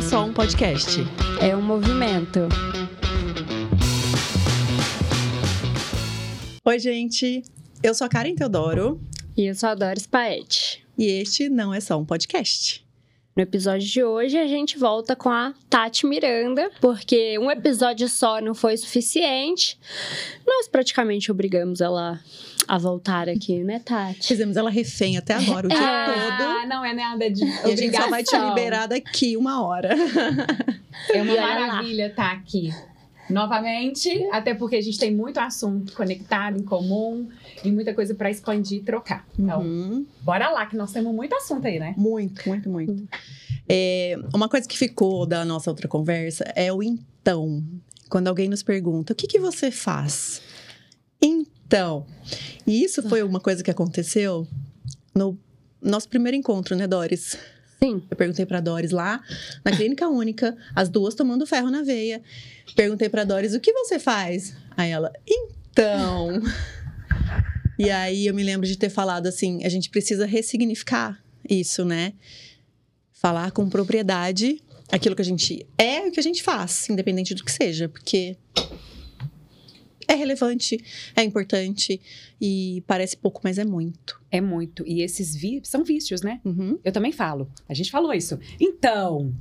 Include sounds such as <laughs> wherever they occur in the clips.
é só um podcast. É um movimento. Oi, gente. Eu sou a Karen Teodoro. E eu sou a Doris Paete. E este não é só um podcast. No episódio de hoje, a gente volta com a Tati Miranda, porque um episódio só não foi suficiente. Nós praticamente obrigamos ela a voltar aqui, né, Tati? Fizemos ela refém até agora, o dia ah, todo. não é nada de E a gente só vai te liberar daqui uma hora. É uma maravilha estar aqui novamente, até porque a gente tem muito assunto conectado, em comum, e muita coisa para expandir e trocar. Então, Uhum. bora lá, que nós temos muito assunto aí, né? Muito, muito, muito. É, uma coisa que ficou da nossa outra conversa é o então. Quando alguém nos pergunta, o que, que você faz? Então. E isso foi uma coisa que aconteceu no nosso primeiro encontro, né, Doris? Sim. Eu perguntei pra Doris lá, na Clínica Única, as duas tomando ferro na veia. Perguntei pra Doris, o que você faz? Aí ela, então. E aí eu me lembro de ter falado assim: a gente precisa ressignificar isso, né? Falar com propriedade aquilo que a gente é e o que a gente faz, independente do que seja, porque é relevante, é importante e parece pouco, mas é muito. É muito. E esses vícios são vícios, né? Uhum. Eu também falo. A gente falou isso. Então,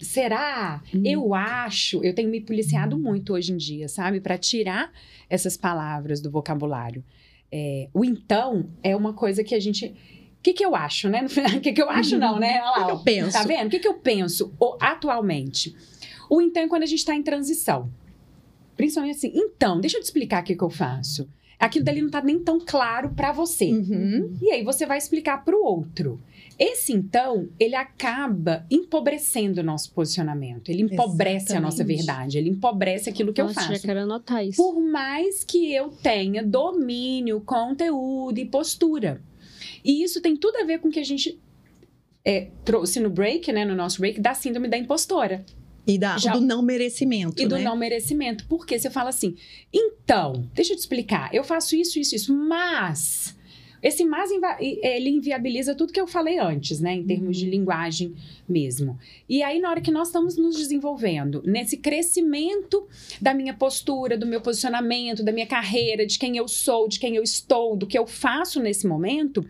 será? Hum. Eu acho. Eu tenho me policiado muito hoje em dia, sabe? Para tirar essas palavras do vocabulário. É, o então é uma coisa que a gente. O que, que eu acho, né? O <laughs> que, que eu acho, não, né? Olha lá, O que eu penso? Tá vendo? O que, que eu penso atualmente? O então é quando a gente está em transição. Principalmente assim, então, deixa eu te explicar o que, que eu faço. Aquilo dali não tá nem tão claro para você. Uhum. E aí você vai explicar para o outro. Esse então, ele acaba empobrecendo o nosso posicionamento. Ele empobrece a nossa Exatamente. verdade. Ele empobrece aquilo que Nossa, eu já faço. quero anotar isso. Por mais que eu tenha domínio, conteúdo e postura. E isso tem tudo a ver com o que a gente é, trouxe no break, né? No nosso break, da síndrome da impostora. E da, Já- do não merecimento, E do né? não merecimento. Porque você fala assim, então, deixa eu te explicar, eu faço isso, isso, isso, mas. Esse mas ele inviabiliza tudo que eu falei antes, né? Em termos de linguagem mesmo. E aí, na hora que nós estamos nos desenvolvendo, nesse crescimento da minha postura, do meu posicionamento, da minha carreira, de quem eu sou, de quem eu estou, do que eu faço nesse momento,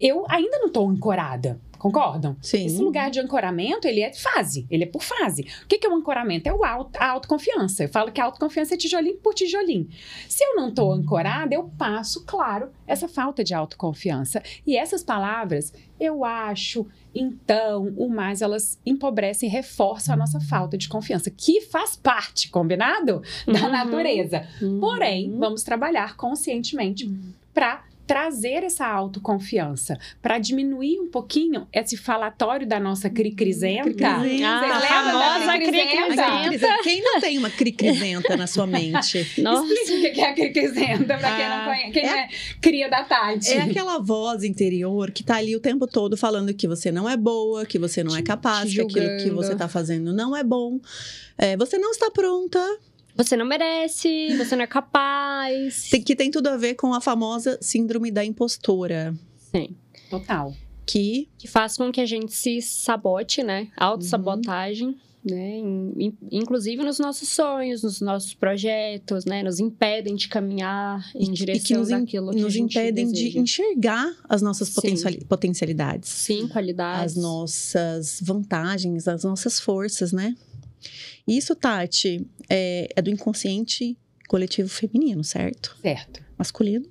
eu ainda não estou ancorada. Concordam? Sim. Esse lugar de ancoramento, ele é fase, ele é por fase. O que é o ancoramento? É o auto, a autoconfiança. Eu falo que a autoconfiança é tijolinho por tijolinho. Se eu não estou ancorada, eu passo, claro, essa falta de autoconfiança. E essas palavras, eu acho, então, o mais, elas empobrecem e reforçam a nossa falta de confiança, que faz parte, combinado? Da Uhum. natureza. Uhum. Porém, vamos trabalhar conscientemente para trazer essa autoconfiança, para diminuir um pouquinho esse falatório da nossa cricrisenta. Cricrisenta. Ah, da famosa cricrisenta? A. Quem não tem uma cricrisenta na sua mente? <laughs> Nossa. Explica o que é a cricrisenta para quem não Ah, conhece, quem é- é cria da Tati. É aquela voz interior que tá ali o tempo todo falando que você não é boa, que você não é capaz, que aquilo que você tá fazendo não é bom. É, você não está pronta. Você não merece, você não é capaz. Tem- que tem tudo a ver com a famosa síndrome da impostora. Sim. Total. Que Que faz com que a gente se sabote, né? Autossabotagem. Né? In- in- inclusive nos nossos sonhos, nos nossos projetos, né? Nos impedem de caminhar em e direção que nos, daquilo que a nos gente impedem de deseja. enxergar as nossas Sim. potenciali- potencialidades. Sim, qualidades. as nossas vantagens, as nossas forças, né? Isso, Tati, é, é do inconsciente coletivo feminino, certo? Certo. Masculino.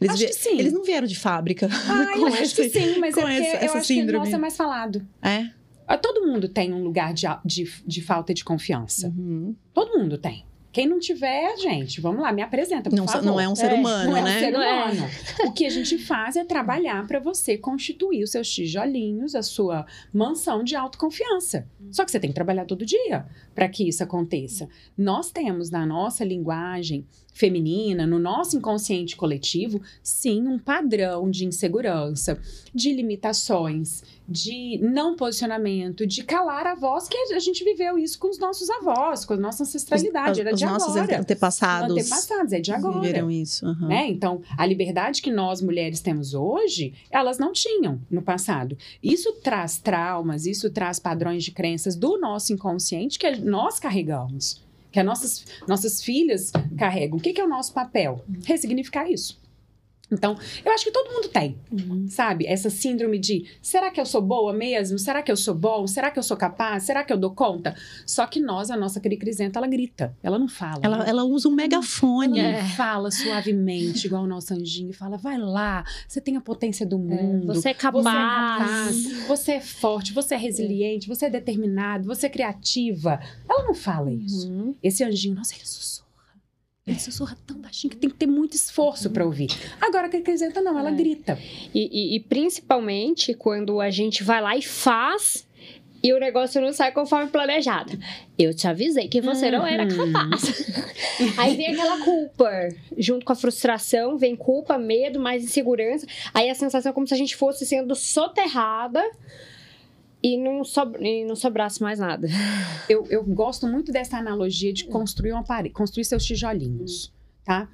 Eles, Acho vie- que sim. eles não vieram de fábrica. <laughs> Ah, eu com acho que esse- sim, mas é porque essa- eu essa acho que síndrome. nosso é mais falado. É. Ah, Todo mundo tem um lugar de, de, de falta de confiança. Uhum. Todo mundo tem. Quem não tiver, gente, vamos lá, me apresenta, por Não, favor. não é um ser É, humano, Não é um né? ser Não é. humano. O que a gente faz é trabalhar para você constituir os seus tijolinhos, a sua mansão de autoconfiança. Só que você tem que trabalhar todo dia para que isso aconteça. Nós temos na nossa linguagem feminina, no nosso inconsciente coletivo, sim, um padrão de insegurança, de limitações, de não posicionamento, de calar a voz, que a gente viveu isso com os nossos avós, com a nossa ancestralidade. Os- Era os de nossos agora. antepassados, Antepassados, é de agora. viveram isso. aham. Né? Então, a liberdade que nós mulheres temos hoje, elas não tinham no passado. Isso traz traumas, isso traz padrões de crenças do nosso inconsciente que nós carregamos, que as nossas, nossas filhas carregam. O que, que é o nosso papel? Ressignificar isso. Então, eu acho que todo mundo tem, sabe? Essa síndrome de será que eu sou boa mesmo? Será que eu sou bom? Será que eu sou capaz? Será que eu dou conta? Só que nós, a nossa cricrisenta, ela grita, ela não fala. Ela, ela usa um megafone. Ela não fala suavemente, igual o nosso anjinho, e fala: vai lá, você tem a potência do mundo. Você é Você é capaz. capaz, você é forte, você é resiliente, você é determinado, você é criativa. Ela não fala isso. Uhum. Esse anjinho, nossa, ele sussurra. Ele sussurra tão baixinho que tem que ter muito esforço pra ouvir. Agora, a cricrisenta não, ela É. grita. E, e- e principalmente quando a gente vai lá e faz e o negócio não sai conforme planejado. Eu te avisei que você não era Uhum. capaz. <laughs> Aí vem aquela culpa, junto com a frustração, vem culpa, medo, mais insegurança. Aí a sensação é como se a gente fosse sendo soterrada e não, sob- e não sobrasse mais nada. <laughs> Eu, eu gosto muito dessa analogia de construir uma parede, construir seus tijolinhos, tá?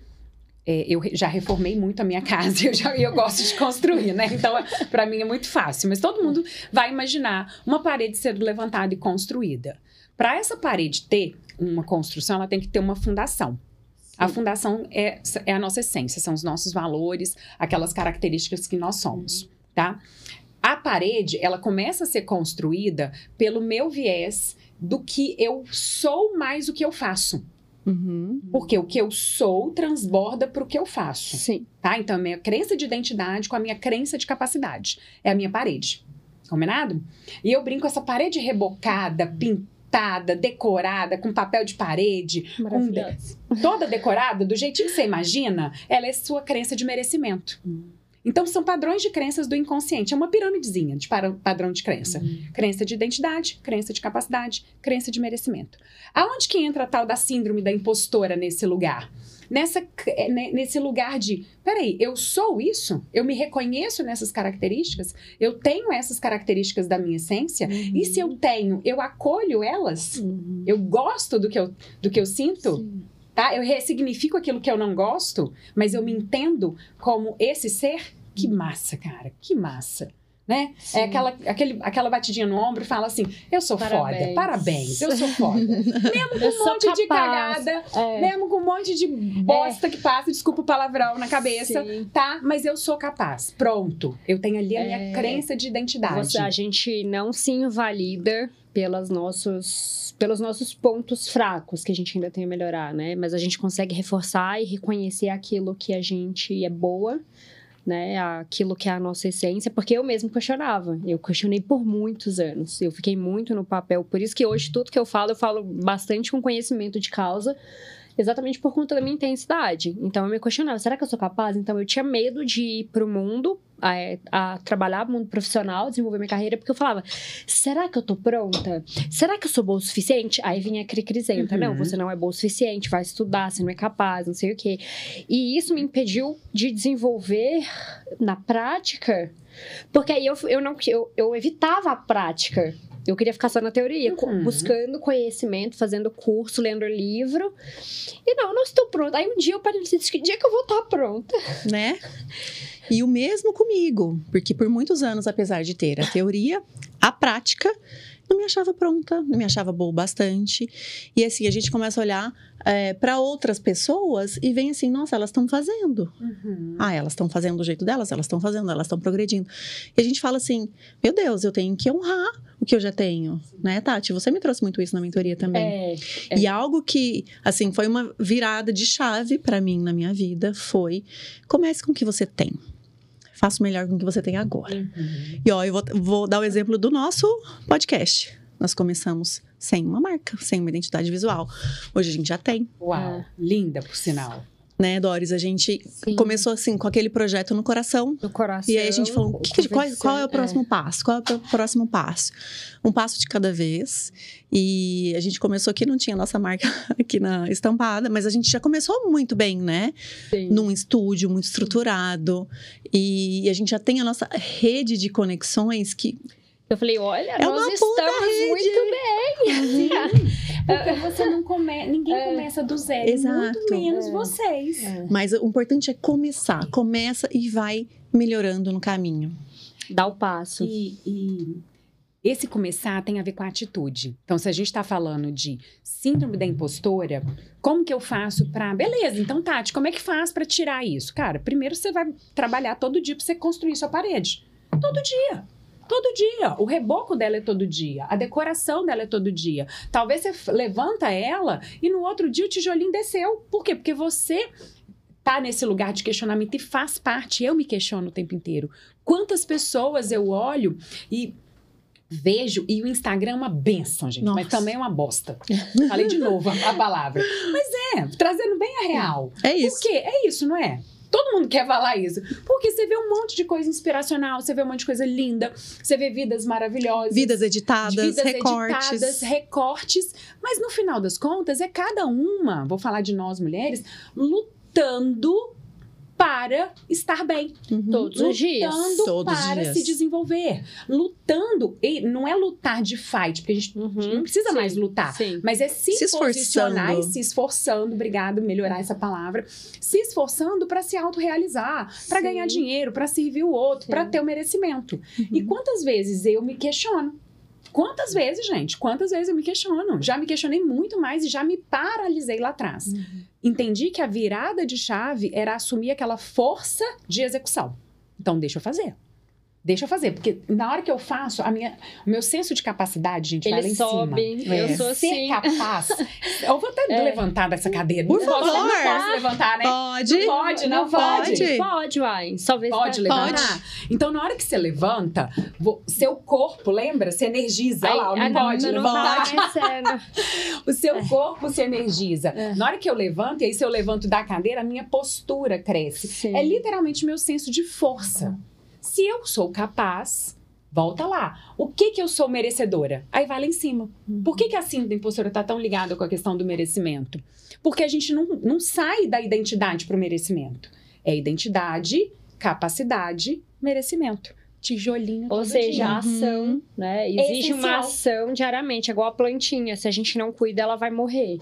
É, eu já reformei muito a minha <laughs> casa, eu, já, eu gosto de construir, né? Então, para mim é muito fácil. Mas todo mundo vai imaginar uma parede sendo levantada e construída. Para essa parede ter uma construção, ela tem que ter uma fundação. A fundação é, é a nossa essência, são os nossos valores, aquelas características que nós somos, tá? A parede, ela começa a ser construída pelo meu viés do que eu sou mais do que eu faço. Uhum. Porque o que eu sou transborda para o que eu faço, Sim. tá? Então, a minha crença de identidade com a minha crença de capacidade é a minha parede. Combinado? E eu brinco essa parede rebocada, pintada, decorada, com papel de parede, Maravilhoso. toda decorada, do jeitinho que você imagina, ela é sua crença de merecimento. Então, são padrões de crenças do inconsciente. É uma piramidezinha de padrão de crença. Crença de identidade, crença de capacidade, crença de merecimento. Aonde que entra a tal da síndrome da impostora nesse lugar? Nessa, ne- nesse lugar de, peraí, eu sou isso? Eu me reconheço nessas características? Eu tenho essas características da minha essência? E se eu tenho, eu acolho elas? Uhum. Eu gosto do que eu, do que eu sinto? Sim. Tá? Eu ressignifico aquilo que eu não gosto, mas eu me entendo como esse ser. Que massa, cara, que massa. Né? Sim. É aquela, aquele, aquela batidinha no ombro e fala assim: Eu sou Parabéns. foda, parabéns, eu sou foda. <laughs> Mesmo com Eu um monte de capaz. cagada, É. mesmo com um monte de bosta que passa, desculpa o palavrão na cabeça, Sim. tá? Mas eu sou capaz. Pronto. Eu tenho ali a minha É. crença de identidade. Você- a gente não se invalida pelas nossos, pelos nossos pontos fracos que a gente ainda tem a melhorar, né? Mas a gente consegue reforçar e reconhecer aquilo que a gente é boa, né? Aquilo que é a nossa essência, porque eu mesmo questionava. Eu questionei por muitos anos. Eu fiquei muito no papel. Por isso que hoje tudo que eu falo, eu falo bastante com conhecimento de causa. Exatamente por conta da minha intensidade. Então eu me questionava, será que eu sou capaz? Então eu tinha medo de ir pro mundo, a, a trabalhar no mundo profissional, desenvolver minha carreira, porque eu falava, será que eu tô pronta? Será que eu sou boa o suficiente? Aí vinha a crisenta, Uhum. não, você não é boa o suficiente, vai estudar, você não é capaz, não sei o quê. E isso me impediu de desenvolver na prática, porque aí eu, eu não eu, eu evitava a prática. Eu queria ficar só na teoria, Uhum. buscando conhecimento, fazendo curso, lendo livro. E não, não estou pronta. Aí um dia eu parei e disse, que dia que eu vou estar pronta? né? E o mesmo comigo, porque por muitos anos, apesar de ter a teoria, a prática não me achava pronta, não me achava boa o bastante. E assim, a gente começa a olhar para outras pessoas e vem assim, nossa, elas estão fazendo. Uhum. Ah, elas estão fazendo do jeito delas, elas estão fazendo, elas estão progredindo. E a gente fala assim, meu Deus, eu tenho que honrar o que eu já tenho, né, Tati? Você me trouxe muito isso na mentoria também. É, E algo que, assim, foi uma virada de chave pra mim na minha vida foi: comece com o que você tem. Faça o melhor com o que você tem agora. Uhum. E ó, eu vou, vou dar o exemplo do nosso podcast. Nós começamos sem uma marca, sem uma identidade visual. Hoje a gente já tem, Uau, É. linda, por sinal. Né, Doris? A gente Sim. começou assim com aquele projeto no coração. no coração. E aí a gente falou, que qual, qual é o próximo passo? Qual é o próximo passo? Um passo de cada vez. E a gente começou aqui, não tinha nossa marca <laughs> aqui na estampada, mas a gente já começou muito bem, né? Sim. Num estúdio muito estruturado. E a gente já tem a nossa rede de conexões que Eu falei, olha, É nós estamos rede. muito bem. <laughs> <laughs> Porque você não começa. Ninguém É. começa do zero. Exato. Muito menos É. vocês. É. Mas o importante é começar. Começa e vai melhorando no caminho. Dá o passo. E, e esse começar tem a ver com a atitude. Então, se a gente está falando de síndrome da impostora, como que eu faço para. Beleza, então, Tati, como é que faz para tirar isso? Cara, primeiro você vai trabalhar todo dia para você construir sua parede. Todo dia. Todo dia. O reboco dela é todo dia. A decoração dela é todo dia. Talvez você levanta ela e no outro dia o tijolinho desceu. Por quê? Porque você tá nesse lugar de questionamento e faz parte. Eu me questiono o tempo inteiro. Quantas pessoas eu olho e vejo, e o Instagram é uma benção, gente, mas Nossa. também é uma bosta. Falei de novo a, a palavra. <laughs> Mas é, trazendo bem a real. É isso. quê? É isso, não é? Todo mundo quer falar isso. Porque você vê um monte de coisa inspiracional, você vê um monte de coisa linda, você vê vidas maravilhosas. Vidas editadas, vidas recortes. editadas, recortes. Mas no final das contas, é cada uma, vou falar de nós mulheres, lutando para estar bem. Uhum. Todos os dias. Lutando para dias. se desenvolver. Lutando. E não é lutar de fight, porque a gente Uhum. não precisa Sim, mais lutar. Sim. Mas é se, Se posicionar e se esforçando, obrigado, melhorar essa palavra, se esforçando para se autorrealizar, para ganhar dinheiro, para servir o outro, para ter o merecimento. E quantas vezes eu me questiono? Quantas vezes, gente? Quantas vezes eu me questiono? Já me questionei muito mais e já me paralisei lá atrás. Entendi que a virada de chave era assumir aquela força de execução. Então, deixa eu fazer. Deixa eu fazer, porque na hora que eu faço, a minha, o meu senso de capacidade, gente, vai lá Ele em sobe. cima. Eu É. sou Ser assim. capaz. <laughs> Eu vou até É. levantar dessa cadeira. Por não posso, favor. não posso levantar, né? Pode. Não pode, não pode. Pode, uai. Só vê se Pode tá- levantar? Então, na hora que você levanta, seu corpo, lembra? Se energiza. Olha lá, ah, não pode não, levantar. tá aparecendo. <laughs> O seu corpo se energiza. É. Na hora que eu levanto, e aí se eu levanto da cadeira, a minha postura cresce. Sim. É literalmente meu senso de força. Se eu sou capaz, volta lá. O que que eu sou merecedora? Aí vai lá em cima. Por que, que a síndrome impostora está tão ligada com a questão do merecimento? Porque a gente não, não sai da identidade para o merecimento. É identidade, capacidade, merecimento. Tijolinho Ou seja, a ação, né? Exige uma ação diariamente, é igual a plantinha. Se a gente não cuida, ela vai morrer.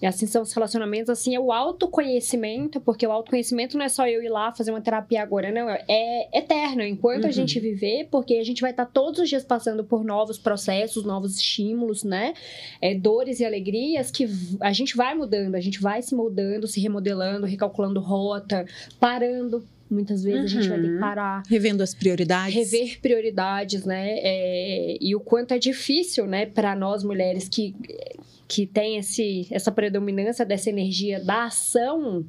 E assim são os relacionamentos, assim, é o autoconhecimento, porque o autoconhecimento não é só eu ir lá fazer uma terapia agora, não. É eterno, enquanto Uhum. a gente viver, porque a gente vai estar todos os dias passando por novos processos, novos estímulos, né? É, dores e alegrias que a gente vai mudando, a gente vai se moldando, se remodelando, recalculando rota, parando. Muitas vezes a gente vai ter que Uhum. parar Revendo as prioridades. rever prioridades, né? É, e o quanto é difícil, né, para nós mulheres que que tem esse essa predominância dessa energia da ação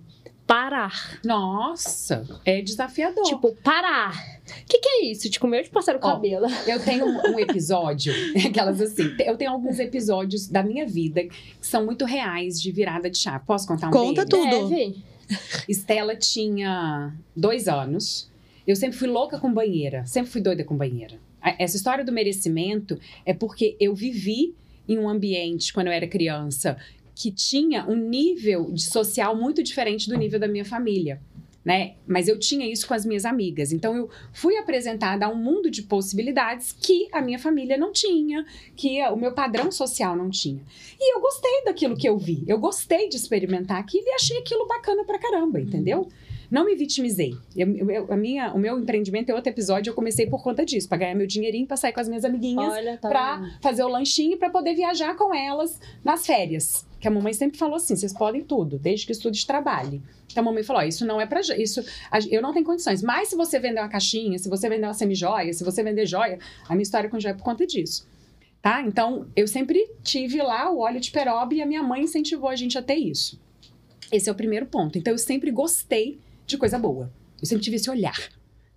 parar. Nossa, é desafiador. Tipo, parar. O que, que é isso? Tipo, meu de passar o cabelo. Eu tenho um episódio, <laughs> aquelas assim, eu tenho alguns episódios da minha vida que são muito reais de virada de chave. Posso contar um Conta deles? tudo. Deve. <laughs> Estela tinha dois anos. Eu sempre fui louca com banheira, sempre fui doida com banheira. Essa história do merecimento é porque eu vivi em um ambiente, quando eu era criança, que tinha um nível de social muito diferente do nível da minha família. Né? Mas eu tinha isso com as minhas amigas. Então eu fui apresentada a um mundo de possibilidades que a minha família não tinha, que o meu padrão social não tinha. E eu gostei daquilo que eu vi. Eu gostei de experimentar aquilo e achei aquilo bacana pra caramba, entendeu? Não me vitimizei. Eu- eu- a minha, o meu empreendimento é outro episódio, eu comecei por conta disso, pra ganhar meu dinheirinho, pra sair com as minhas amiguinhas, Olha, tá vendo? fazer o lanchinho pra poder viajar com elas nas férias. Que a mamãe sempre falou assim: vocês podem tudo, desde que estude e trabalhe. Então a mamãe falou: isso não é pra isso eu não tenho condições. Mas se você vender uma caixinha, se você vender uma semijoia, se você vender joia, a minha história com joia é por conta disso. Tá? Então, eu sempre tive lá o óleo de peroba e a minha mãe incentivou a gente a ter isso. Esse é o primeiro ponto. Então, eu sempre gostei de coisa boa. Eu sempre tive esse olhar.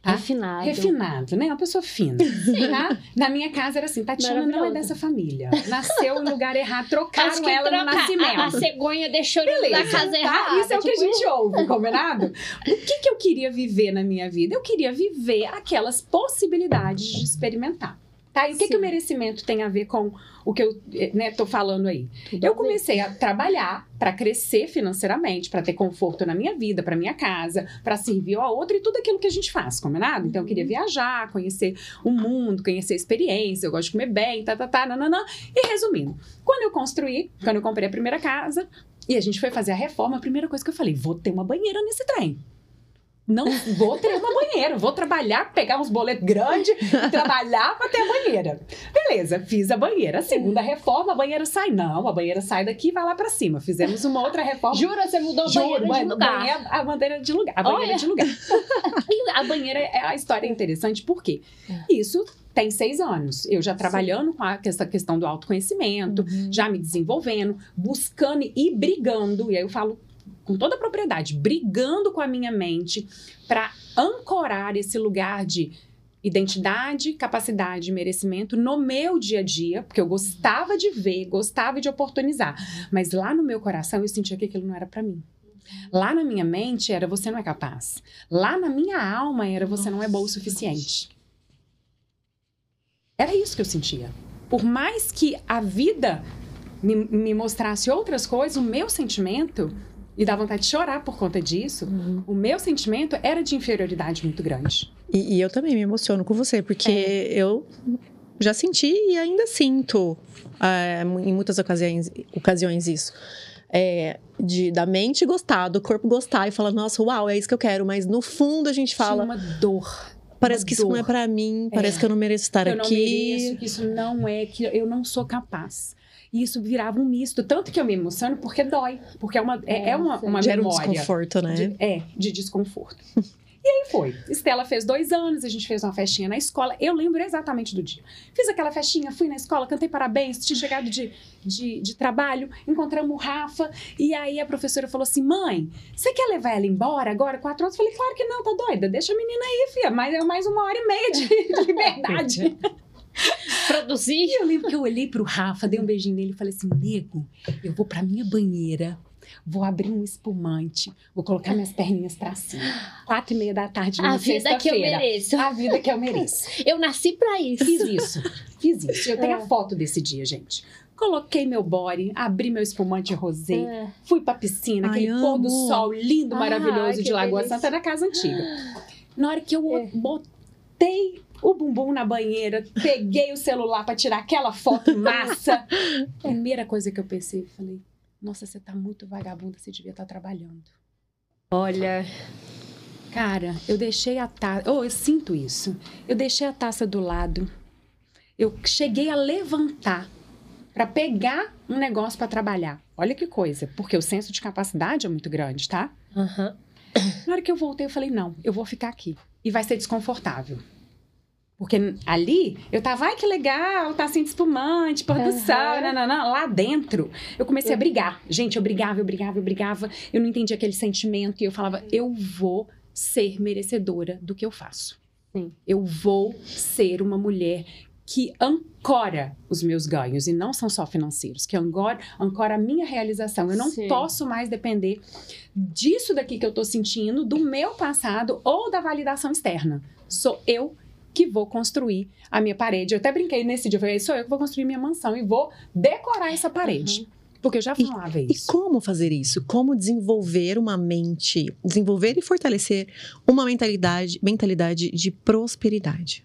Tá? Refinado. Refinado, né? Uma pessoa fina. <laughs> Tá? Na minha casa era assim: Tatiana não é dessa família. Nasceu em lugar errado, trocaram ela no trocar- nascimento. A, a cegonha deixou Beleza, na casa tá? errada. Isso é o que a tipo gente ouve, combinado? O que, que eu queria viver na minha vida? Eu queria viver aquelas possibilidades de experimentar. Tá? E o que, que o merecimento tem a ver com o que eu né, tô falando aí? Tudo Eu a comecei a trabalhar para crescer financeiramente, para ter conforto na minha vida, para minha casa, para servir ao outro e tudo aquilo que a gente faz, combinado? Então eu queria viajar, conhecer o mundo, conhecer a experiência, eu gosto de comer bem, tá, tá, tá, nananã. E resumindo, quando eu construí, quando eu comprei a primeira casa e a gente foi fazer a reforma, a primeira coisa que eu falei, vou ter uma banheira nesse trem. Não vou ter uma banheira, vou trabalhar, pegar uns boletos grandes e <laughs> trabalhar para ter a banheira. Beleza, fiz a banheira. A segunda reforma, a banheira sai. Não, a banheira sai daqui e vai lá para cima. Fizemos uma outra reforma. Jura, você mudou a Juro, banheira de lugar. banheira- a bandeira de lugar. A banheira Olha. de lugar. <laughs> e a banheira, é a história é interessante, por quê? Isso tem seis anos. Eu já trabalhando com a- essa questão do autoconhecimento, já me desenvolvendo, buscando e brigando. E aí eu falo com toda a propriedade, brigando com a minha mente para ancorar esse lugar de identidade, capacidade e merecimento no meu dia a dia, porque eu gostava de ver, gostava de oportunizar, mas lá no meu coração eu sentia que aquilo não era para mim. Lá na minha mente era você não é capaz. Lá na minha alma era você não é boa o suficiente. Era isso que eu sentia. Por mais que a vida me, me mostrasse outras coisas, o meu sentimento, e dá vontade de chorar por conta disso, Uhum. o meu sentimento era de inferioridade muito grande. E, e eu também me emociono com você, porque É. eu já senti e ainda sinto é, em muitas ocasiões, ocasiões isso. É, de, da mente gostar, do corpo gostar e falar, nossa, uau, é isso que eu quero. Mas no fundo a gente fala, uma dor. parece uma que isso não é dor. pra mim, parece É. que eu não mereço estar eu não aqui. mereço, que isso não é, que eu não sou capaz. E isso virava um misto. Tanto que eu me emociono porque dói. Porque é uma, é, é uma, uma Gera um memória. desconforto, né? De- é, de desconforto. E aí foi. Estela fez dois anos, a gente fez uma festinha na escola. Eu lembro exatamente do dia. Fiz aquela festinha, fui na escola, cantei parabéns, tinha chegado de, de, de trabalho, encontramos o Rafa. E aí a professora falou assim: mãe, você quer levar ela embora agora, quatro horas? Eu falei, claro que não, tá doida. Deixa a menina aí, filha. Mas é mais uma hora e meia de, de liberdade. <laughs> <laughs> Produzir. E eu lembro que eu olhei pro Rafa, dei um beijinho nele e falei assim: nego, eu vou pra minha banheira, vou abrir um espumante, vou colocar minhas perninhas pra cima. Quatro e meia da tarde, A vida que eu mereço. A vida que eu mereço. <laughs> Eu nasci pra isso. Fiz isso, fiz isso. Eu tenho É. a foto desse dia, gente. Coloquei meu body, abri meu espumante rosé, É. fui pra piscina, Ai, aquele pôr do amo. sol lindo, maravilhoso de Lagoa delícia. Santa, na casa antiga. <gasps> Na hora que eu É. botei o bumbum na banheira, peguei o celular pra tirar aquela foto massa. <laughs> Primeira coisa que eu pensei, falei: "Nossa, você tá muito vagabunda, você devia estar trabalhando". Olha, Cara, eu deixei a taça. Oh, eu sinto isso. Eu deixei a taça do lado. Eu cheguei a levantar para pegar um negócio para trabalhar. Olha que coisa, porque o senso de capacidade é muito grande, tá? aham. Na hora que eu voltei, eu falei: não, eu vou ficar aqui. E vai ser desconfortável. Porque ali, eu tava, ai que legal, tá sem espumante, pôr do Aham. sol, nananã. lá dentro. Eu comecei a brigar. Gente, eu brigava, eu brigava, eu brigava. Eu não entendia aquele sentimento e eu falava, eu vou ser merecedora do que eu faço. Sim. Eu vou ser uma mulher que ancora os meus ganhos e não são só financeiros, que ancora, ancora a minha realização. Eu não Sim. posso mais depender disso daqui que eu tô sentindo, do meu passado ou da validação externa. Sou eu que vou construir a minha parede. Eu até brinquei nesse dia, eu falei, sou eu que vou construir minha mansão e vou decorar essa parede. Porque eu já falava E isso. como fazer isso? Como desenvolver uma mente, desenvolver e fortalecer uma mentalidade, mentalidade de prosperidade?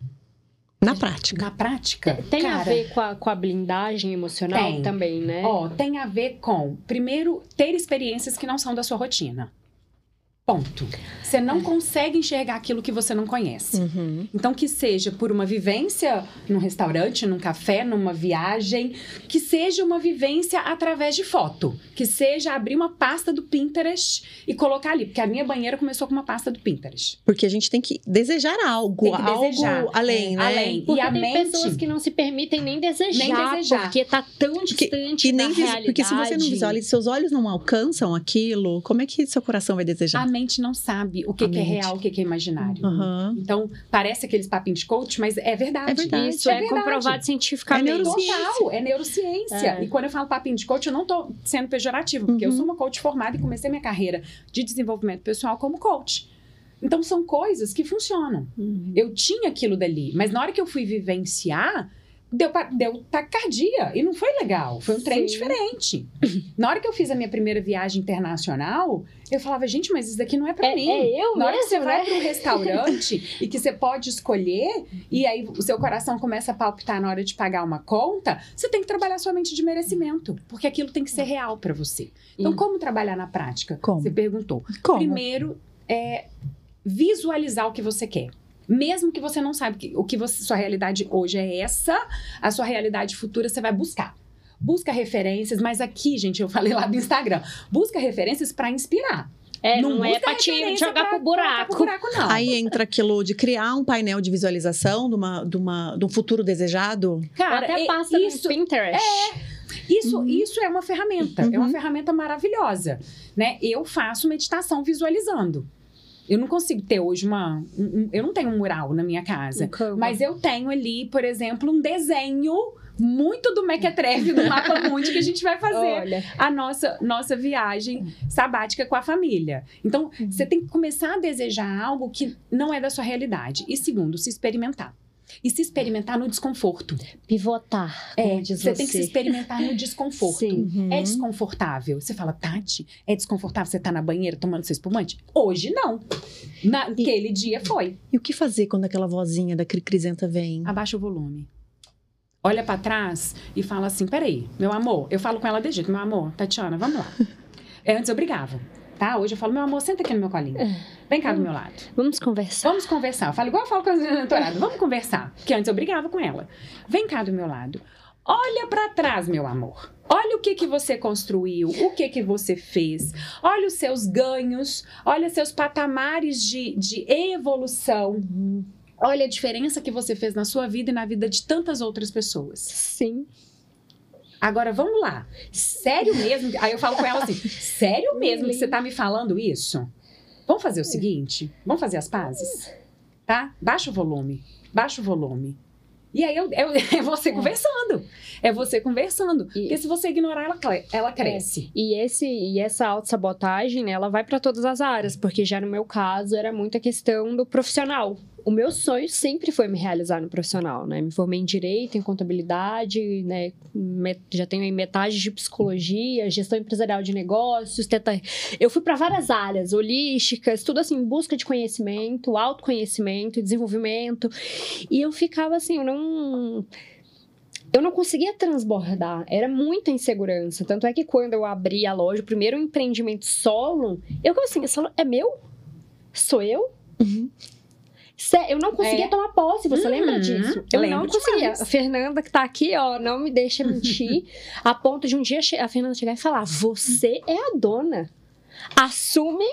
Na prática. Na prática, Tem a cara, ver com a, com a blindagem emocional Tem. também, né? Ó, tem a ver com, primeiro, ter experiências que não são da sua rotina. Ponto. Você não consegue enxergar aquilo que você não conhece. Uhum. Então, que seja por uma vivência num restaurante, num café, numa viagem, que seja uma vivência através de foto, que seja abrir uma pasta do Pinterest e colocar ali, porque a minha banheira começou com uma pasta do Pinterest. Porque a gente tem que desejar algo, Tem que algo desejar. além, né? Além. Porque e a tem mente- pessoas que não se permitem nem desejar, Nem desejar. porque tá tão distante E nem da realidade. porque se você não visualiza, seus olhos não alcançam aquilo, como é que seu coração vai desejar? A mente não sabe o que, que é real, o que, que é imaginário. Aham. Então, parece aqueles papinhos de coach, mas é verdade. É verdade. Isso é, verdade. comprovado cientificamente. É neurociência. Total, é neurociência. É. E quando eu falo papinho de coach, eu não tô sendo pejorativa, porque eu Uhum. sou uma coach formada e comecei minha carreira de desenvolvimento pessoal como coach. Então, são coisas que funcionam. Uhum. Eu tinha aquilo dali, mas na hora que eu fui vivenciar, deu, deu taquicardia e não foi legal. Foi um trem Sim. diferente. Na hora que eu fiz a minha primeira viagem internacional, eu falava, gente, mas isso daqui não é pra É, mim. é eu Na hora que mesmo, você vai né? para um restaurante <laughs> e que você pode escolher, e aí o seu coração começa a palpitar na hora de pagar uma conta, você tem que trabalhar sua mente de merecimento, porque aquilo tem que ser real para você. Então, E- como trabalhar na prática? Como? Você perguntou. Como? Primeiro, é visualizar o que você quer. Mesmo que você não saiba que, o que você, sua realidade hoje é essa, a sua realidade futura você vai buscar. Busca referências, mas aqui, gente, eu falei lá do Instagram, busca referências para inspirar. É, não, é busca pra te jogar pra pro buraco. pro buraco, não. Aí entra aquilo de criar um painel de visualização de, uma, de, uma, de um futuro desejado. Cara, Até é- passa isso, no Pinterest. Isso, Uhum. isso é uma ferramenta, é Uhum. uma ferramenta maravilhosa, né? Eu faço meditação visualizando. Eu não consigo ter hoje uma, um- um- eu não tenho um mural na minha casa, Canva. mas eu tenho ali, por exemplo, um desenho muito do Mequetrefe do Mapa <laughs> Mundi que a gente vai fazer Olha, a nossa nossa viagem sabática com a família. Então, Uhum. você tem que começar a desejar algo que não é da sua realidade. E segundo, se experimentar. E se experimentar no desconforto. pivotar, É, você você. tem que se experimentar no desconforto. Uhum. É desconfortável. Você fala, Tati, é desconfortável você estar na banheira tomando seu espumante? Hoje não. Naquele dia foi. E o que fazer quando aquela vozinha da cri- crisenta vem? Abaixa o volume. Olha pra trás e fala assim: peraí, meu amor. Eu falo com ela de jeito, meu amor, Tatiana, vamos lá. <laughs> É, antes eu brigava, tá? Hoje eu falo, meu amor, senta aqui no meu colinho. Vem cá do meu lado. Vamos conversar. Vamos conversar. Eu falo igual eu falo com a mentorada. Vamos conversar. Porque antes eu brigava com ela. Vem cá do meu lado. Olha pra trás, meu amor. Olha o que que você construiu, o que que você fez. Olha os seus ganhos, olha seus patamares de, de evolução. Olha a diferença que você fez na sua vida e na vida de tantas outras pessoas. Sim. Agora vamos lá. Sério <laughs> mesmo? Aí eu falo com ela assim: sério mesmo que você tá me falando isso? Vamos fazer o seguinte? Vamos fazer as pazes? Tá? Baixa o volume. Baixa o volume. E aí eu, eu- <laughs> é você conversando. É você conversando. E- Porque se você ignorar, ela, ela cresce. E, esse, e essa autossabotagem, né, ela vai para todas as áreas, porque já no meu caso era muita questão do profissional. O meu sonho sempre foi me realizar no profissional, né? Me formei em Direito, em Contabilidade, né? já tenho aí metade de Psicologia, Gestão Empresarial de Negócios, teta... Eu fui para várias áreas, holísticas, tudo assim, busca de conhecimento, autoconhecimento, desenvolvimento. E eu ficava assim, eu não eu não conseguia transbordar, era muita insegurança. Tanto é que quando eu abri a loja, o primeiro empreendimento solo, eu ficava assim, é meu? Sou eu? Uhum. Eu não conseguia É. tomar posse, você Uhum, lembra disso? Eu não conseguia. demais. A Fernanda que tá aqui, ó, não me deixa mentir, <laughs> a ponto de um dia a Fernanda chegar e falar: Você é a dona. Assume,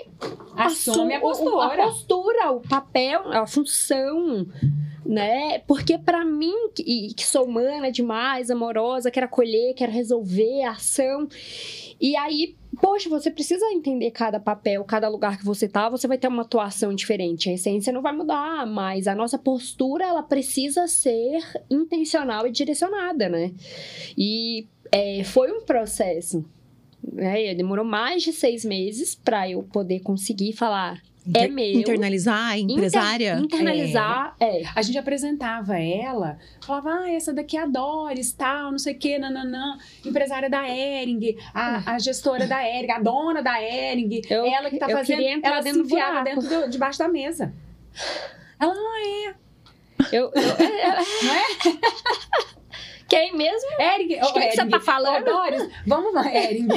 Assume a o- o- postura. a postura, o papel, a função, né? Porque pra mim, que, que sou humana demais, amorosa, quero acolher, quero resolver a ação. E aí, poxa, você precisa entender cada papel, cada lugar que você tá, você vai ter uma atuação diferente. A essência não vai mudar, mas a nossa postura, ela precisa ser intencional e direcionada, né? E é, foi um processo. Né? Demorou mais de seis meses para eu poder conseguir falar. É meu. Internalizar a empresária? Inter- internalizar, é. A gente apresentava ela, falava, ah, essa daqui é a Doris, tal, não sei o quê, nananã, empresária da Ering, a, a gestora da Ering, a dona da Ering, Eu- ela que tá eu fazendo, ela se dentro do enfiava buraco. dentro do, debaixo da mesa. Ela, ah, Eu, eu- não é? <laughs> quem mesmo? Ering, Acho que é que você tá falando. Ô, Doris, vamos lá, <laughs> Ering.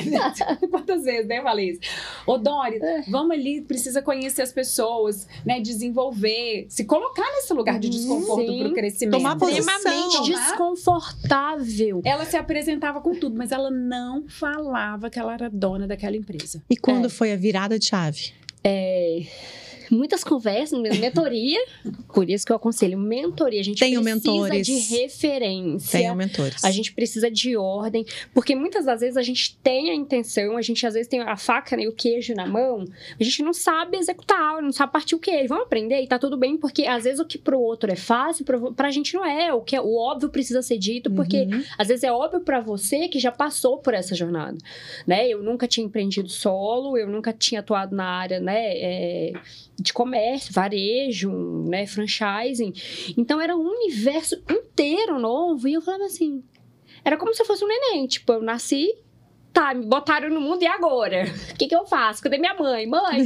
Quantas vezes, né, isso? Ô, Doris, É. vamos ali, precisa conhecer as pessoas, né, desenvolver, se colocar nesse lugar de desconforto Sim. pro crescimento. Tomar posição. Extremamente Tomar- desconfortável. Ela se apresentava com tudo, mas ela não falava que ela era dona daquela empresa. E quando É. foi a virada de chave? É, muitas conversas, mentoria. Por isso que eu aconselho mentoria. A gente Tenho precisa mentores. de referência. Tenho mentores. A gente precisa de ordem, porque muitas das vezes a gente tem a intenção, a gente às vezes tem a faca né, e o queijo na mão, a gente não sabe executar, não sabe partir o queijo. Vamos aprender e tá tudo bem, porque às vezes o que pro outro é fácil, pro- pra gente não é. O que é o óbvio precisa ser dito, porque Uhum. às vezes é óbvio pra você que já passou por essa jornada, né? Eu nunca tinha empreendido solo, eu nunca tinha atuado na área, né, é, de comércio, varejo, né, franchising. Então era um universo inteiro novo e eu falava assim, era como se eu fosse um neném, tipo, eu nasci tá, me botaram no mundo e agora? O que, que eu faço? Cadê minha mãe? Mãe,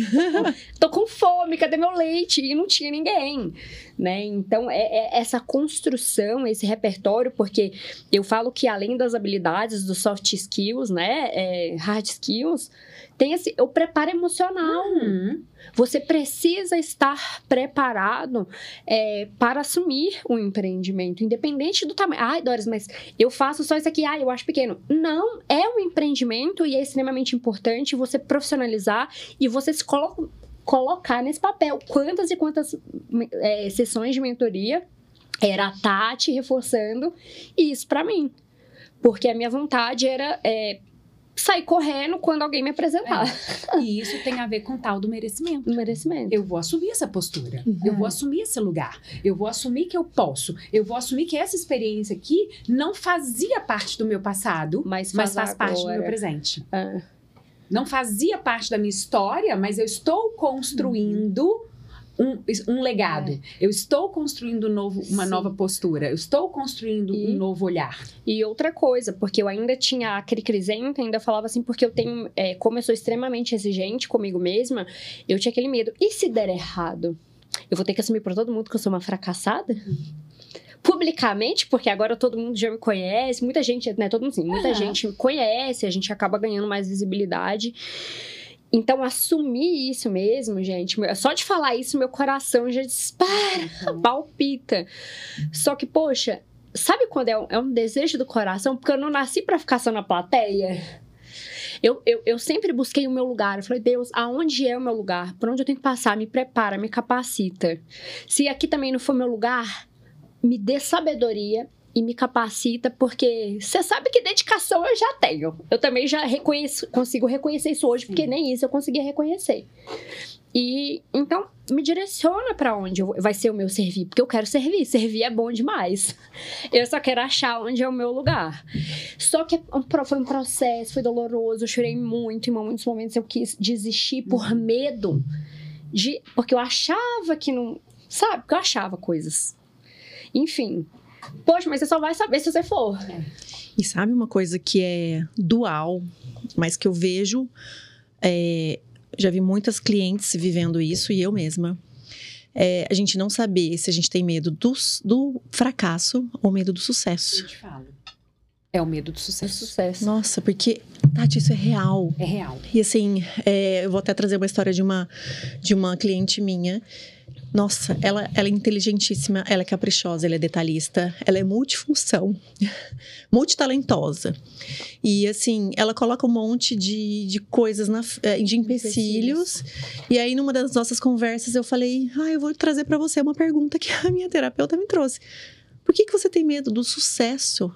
tô com <laughs> fome, cadê meu leite? E não tinha ninguém, né? Então, é, é, essa construção, esse repertório, porque eu falo que além das habilidades, dos soft skills, né, é, hard skills, tem esse, o preparo emocional. Uhum. Você precisa estar preparado é, para assumir o um empreendimento, independente do tamanho. Ai, Doris, mas eu faço só isso aqui, ai, eu acho pequeno. Não, é um empreendimento e é extremamente importante você profissionalizar e você se colocar nesse papel. Quantas e quantas é, sessões de mentoria era a Tati reforçando isso para mim. Porque a minha vontade era é, sair correndo quando alguém me apresentar. É. E isso tem a ver com tal do merecimento. Do merecimento. Eu vou assumir essa postura. Uhum. Eu vou assumir esse lugar. Eu vou assumir que eu posso. Eu vou assumir que essa experiência aqui não fazia parte do meu passado, mas mas faz, faz parte do meu presente. Ah. Não fazia parte da minha história, mas eu estou construindo um, um legado. Eu estou construindo um novo, uma Sim. nova postura. Eu estou construindo E- um novo olhar. E outra coisa, porque eu ainda tinha aquele crisento, ainda falava assim, porque eu tenho, é, como eu sou extremamente exigente comigo mesma, eu tinha aquele medo. E se der errado? Eu vou ter que assumir pra todo mundo que eu sou uma fracassada? Publicamente, porque agora todo mundo já me conhece, muita gente, né? Todo mundo assim, muita Aham. gente me conhece, a gente acaba ganhando mais visibilidade. Então, assumir isso mesmo, gente, só de falar isso, meu coração já dispara, palpita. Só que, poxa, sabe quando é um, é um desejo do coração? Porque eu não nasci pra ficar só na plateia. Eu, eu, eu sempre busquei o meu lugar. Eu falei, Deus, aonde é o meu lugar? Por onde eu tenho que passar? Me prepara, me capacita. Se aqui também não for meu lugar, me dê sabedoria e me capacita, porque você sabe que dedicação eu já tenho. Eu também já reconheço, consigo reconhecer isso hoje, porque nem isso eu conseguia reconhecer. E então me direciona pra onde vai ser o meu servir, porque eu quero servir. Servir é bom demais. Eu só quero achar onde é o meu lugar. Só que é foi um processo, foi doloroso, eu chorei muito, em muitos momentos eu quis desistir por medo de, porque eu achava que não, sabe? Porque eu achava coisas. Enfim. Poxa, mas você só vai saber se você for. E sabe uma coisa que é dual, mas que eu vejo, é, já vi muitas clientes vivendo isso e eu mesma. É, a gente não saber se a gente tem medo do, do fracasso ou medo do sucesso. Eu te falo. É o medo do É sucesso. sucesso. Nossa, porque, Tati, isso é real. É real. E assim, é, eu vou até trazer uma história de uma, de uma cliente minha. Nossa, ela, ela é inteligentíssima, ela é caprichosa, ela é detalhista, ela é multifunção, <laughs> multitalentosa. E assim, ela coloca um monte de, de coisas, na, eh, de empecilhos. E aí, numa das nossas conversas, eu falei: Ah, eu vou trazer pra você uma pergunta que a minha terapeuta me trouxe. Por que, que você tem medo do sucesso?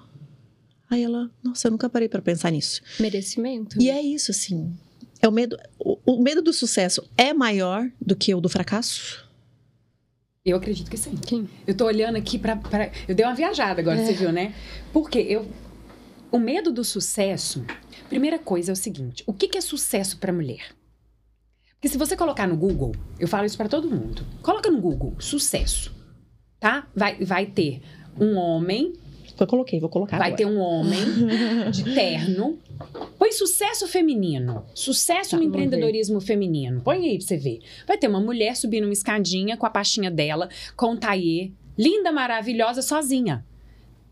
Aí ela, nossa, eu nunca parei pra pensar nisso. Merecimento. E é isso, assim. É o medo. O, o medo do sucesso é maior do que o do fracasso? Eu acredito que sim. Sim. Eu tô olhando aqui pra. pra- Eu dei uma viajada agora, É. você viu, né? Porque eu. O medo do sucesso. Primeira coisa é o seguinte: o que, que é sucesso pra mulher? Porque se você colocar no Google, eu falo isso pra todo mundo. Coloca no Google, sucesso. Tá? Vai, vai ter um homem, Eu coloquei, vou colocar. vai agora. ter um homem <laughs> de terno. Põe sucesso feminino. Sucesso Tá, no vamos ver. empreendedorismo feminino. Põe aí pra você ver. Vai ter uma mulher subindo uma escadinha com a pastinha dela, com um taillé, linda, maravilhosa, sozinha.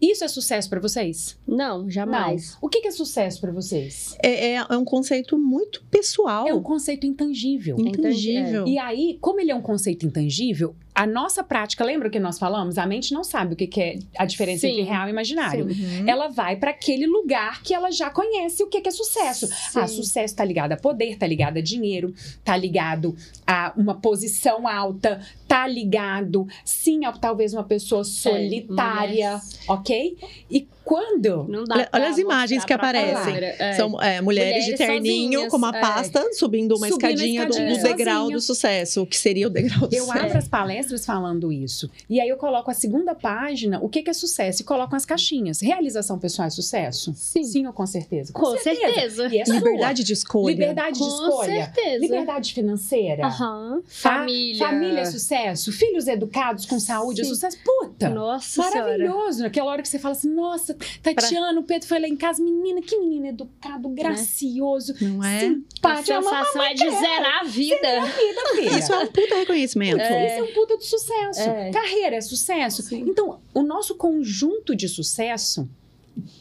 Isso é sucesso pra vocês? Não, jamais. Não. O que que é sucesso pra vocês? É, é, é um conceito muito pessoal. É um conceito intangível. intangível. E aí, como ele é um conceito intangível, a nossa prática, lembra que nós falamos? A mente não sabe o que que é a diferença Sim. entre real e imaginário. Uhum. ela vai para aquele lugar que ela já conhece o que que é sucesso. Sim. Ah, sucesso tá ligado a poder, tá ligado a dinheiro, tá ligado a uma posição alta, tá ligado, sim, a talvez uma pessoa solitária, ok? E quando. Olha, as imagens que aparecem. É. São é, mulheres, de Mulheres terninho sozinhas, com uma é. pasta subindo uma Subindo a escadinha, do, escadinha do degrau sozinho. do sucesso, o que seria o degrau do Eu sucesso. abro as palestras falando isso. E aí eu coloco a segunda página, o que, que é sucesso? E coloco as caixinhas. Realização pessoal é sucesso? Sim. Sim ou com certeza? Com certeza. E é sua. Liberdade de escolha. Liberdade de Com escolha. certeza. Liberdade financeira. Tá? Família. Família é sucesso. Filhos educados com saúde é Sim. sucesso. Puta! Nossa senhora. Maravilhoso. Naquela hora que você fala assim, nossa, Tatiana, o Pedro foi lá em casa, menina, que menino educado, gracioso, Não é? A simpático. É uma sensação é de zerar a vida. vida, filha. Isso é um puta reconhecimento. Isso é um puta de sucesso. É. Carreira é sucesso. Sim. Então, o nosso conjunto de sucesso,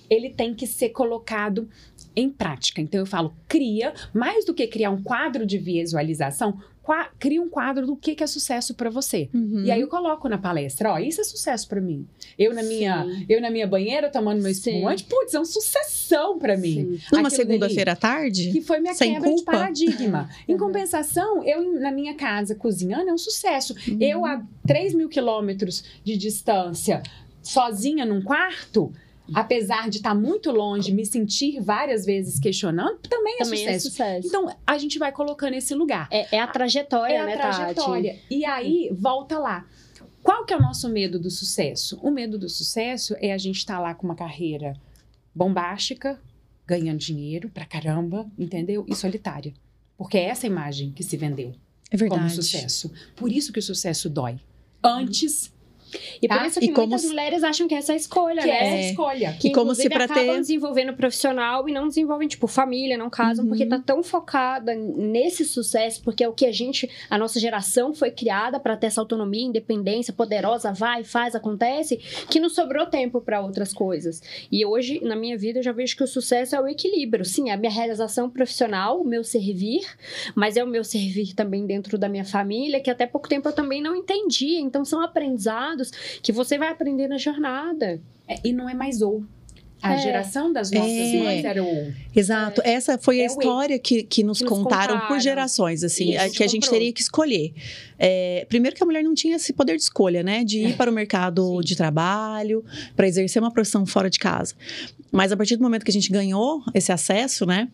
ele tem que ser colocado em prática. Então, eu falo, cria, mais do que criar um quadro de visualização, cria um quadro do que, que é sucesso para você. Uhum. E aí eu coloco na palestra, ó, isso é sucesso para mim. Eu na minha, Sim. eu na minha banheira tomando meu espumante, putz, é uma sucessão para mim. Sim. Numa segunda-feira à tarde? Que foi minha Sem quebra culpa? de paradigma. <laughs> Em Uhum. compensação, eu na minha casa cozinhando é um sucesso. Uhum. Eu a 3 mil quilômetros de distância, sozinha num quarto, apesar de estar muito longe, me sentir várias vezes questionando, também é Também é sucesso. sucesso. Então, a gente vai colocando esse lugar. É, é a trajetória, É a né, trajetória. E aí, volta lá. Qual que é o nosso medo do sucesso? O medo do sucesso é a gente estar lá com uma carreira bombástica, ganhando dinheiro pra caramba, entendeu? E solitária. Porque é essa imagem que se vendeu É verdade. como sucesso. Por isso que o sucesso dói. Antes E por Tá? isso que E como muitas se- mulheres acham que essa é a escolha, que né? é essa É. escolha. Que E como se pra acabam ter- desenvolvendo profissional e não desenvolvem, tipo, família, não casam, Uhum. porque tá tão focada nesse sucesso, porque é o que a gente, a nossa geração foi criada pra ter essa autonomia, independência, poderosa, vai, faz, acontece, que não sobrou tempo pra outras coisas. E hoje, na minha vida, eu já vejo que o sucesso é o equilíbrio. Sim, é a minha realização profissional, o meu servir, mas é o meu servir também dentro da minha família, que até pouco tempo eu também não entendia. Então, são aprendizados que você vai aprender na jornada. É, e não é mais ou. A É. geração das nossas É. mães era ou. Exato. Essa foi a É o história que, que nos Que nos contaram por contaram. gerações, assim, a a- que a gente comprou. teria que escolher. É, primeiro que a mulher não tinha esse poder de escolha, né? De ir para o mercado Sim. de trabalho, para exercer uma profissão fora de casa. Mas a partir do momento que a gente ganhou esse acesso, né?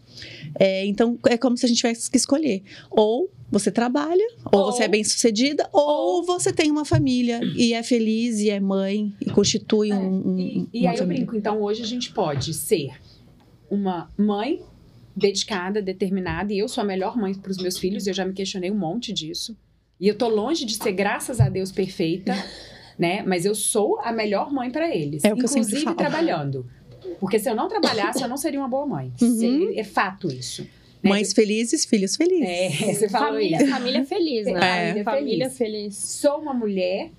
é, então é como se a gente tivesse que escolher. Ou você trabalha, ou, Ou- você é bem sucedida, ou, você tem uma família e é feliz e é mãe e constitui um, um- E, e aí eu família. brinco, então hoje a gente pode ser uma mãe dedicada, determinada, e eu sou a melhor mãe para os meus filhos, eu já me questionei um monte disso. E eu tô longe de ser, graças a Deus, perfeita, <laughs> né? Mas eu sou a melhor mãe para eles, É o que eu sempre inclusive trabalhando. Porque se eu não trabalhasse, eu não seria uma boa mãe. Uhum. É, é fato isso. Né? Mães felizes, filhos felizes. É, <laughs> você falou família, isso. família feliz, né? É. Família feliz. sou uma mulher,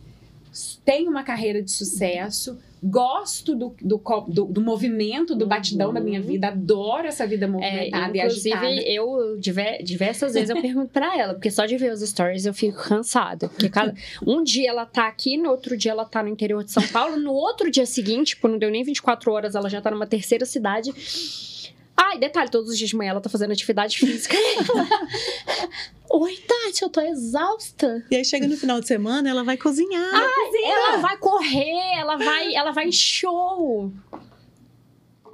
tenho uma carreira de sucesso, gosto do, do, do- do movimento, do batidão Uhum. da minha vida, adoro essa vida É, movimentada e inclusive, agitada. eu diver- diversas vezes eu pergunto pra ela, porque só de ver os stories eu fico cansada. Porque cada, um dia ela tá aqui, no outro dia ela tá no interior de São Paulo, no outro dia seguinte, tipo, não deu nem 24 horas, ela já tá numa terceira cidade. Ai, detalhe, todos os dias de manhã ela tá fazendo atividade física. <laughs> Oi, Tati, eu tô exausta. E aí chega no final de semana, ela vai cozinhar. Ela vai correr, ela vai, ela vai em show.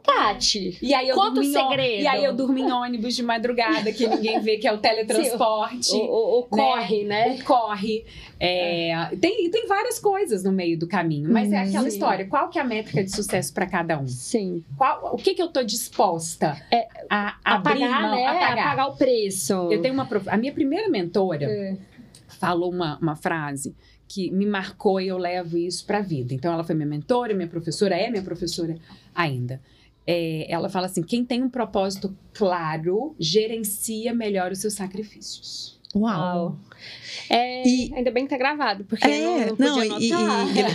Tati. E aí eu Conta o segredo. E aí eu durmo em ônibus de madrugada, que ninguém vê, que é o teletransporte. O, o- o corre, né? o corre. É, tem, tem várias coisas no meio do caminho, mas é Uhum. aquela Sim. história. Qual que é a métrica de sucesso para cada um? Sim. Qual, o que, que eu tô disposta É, a abrir Apagar, mão, né? a pagar? Apagar o preço. Eu tenho uma. A minha primeira mentora É. falou uma, uma frase que me marcou e eu levo isso para a vida. Então, ela foi minha mentora, minha professora, é minha professora ainda. É, ela fala assim: quem tem um propósito claro gerencia melhor os seus sacrifícios. Uau. É, E- Ainda bem que tá gravado, porque É, eu não, não não, podia e, anotar. e, ele-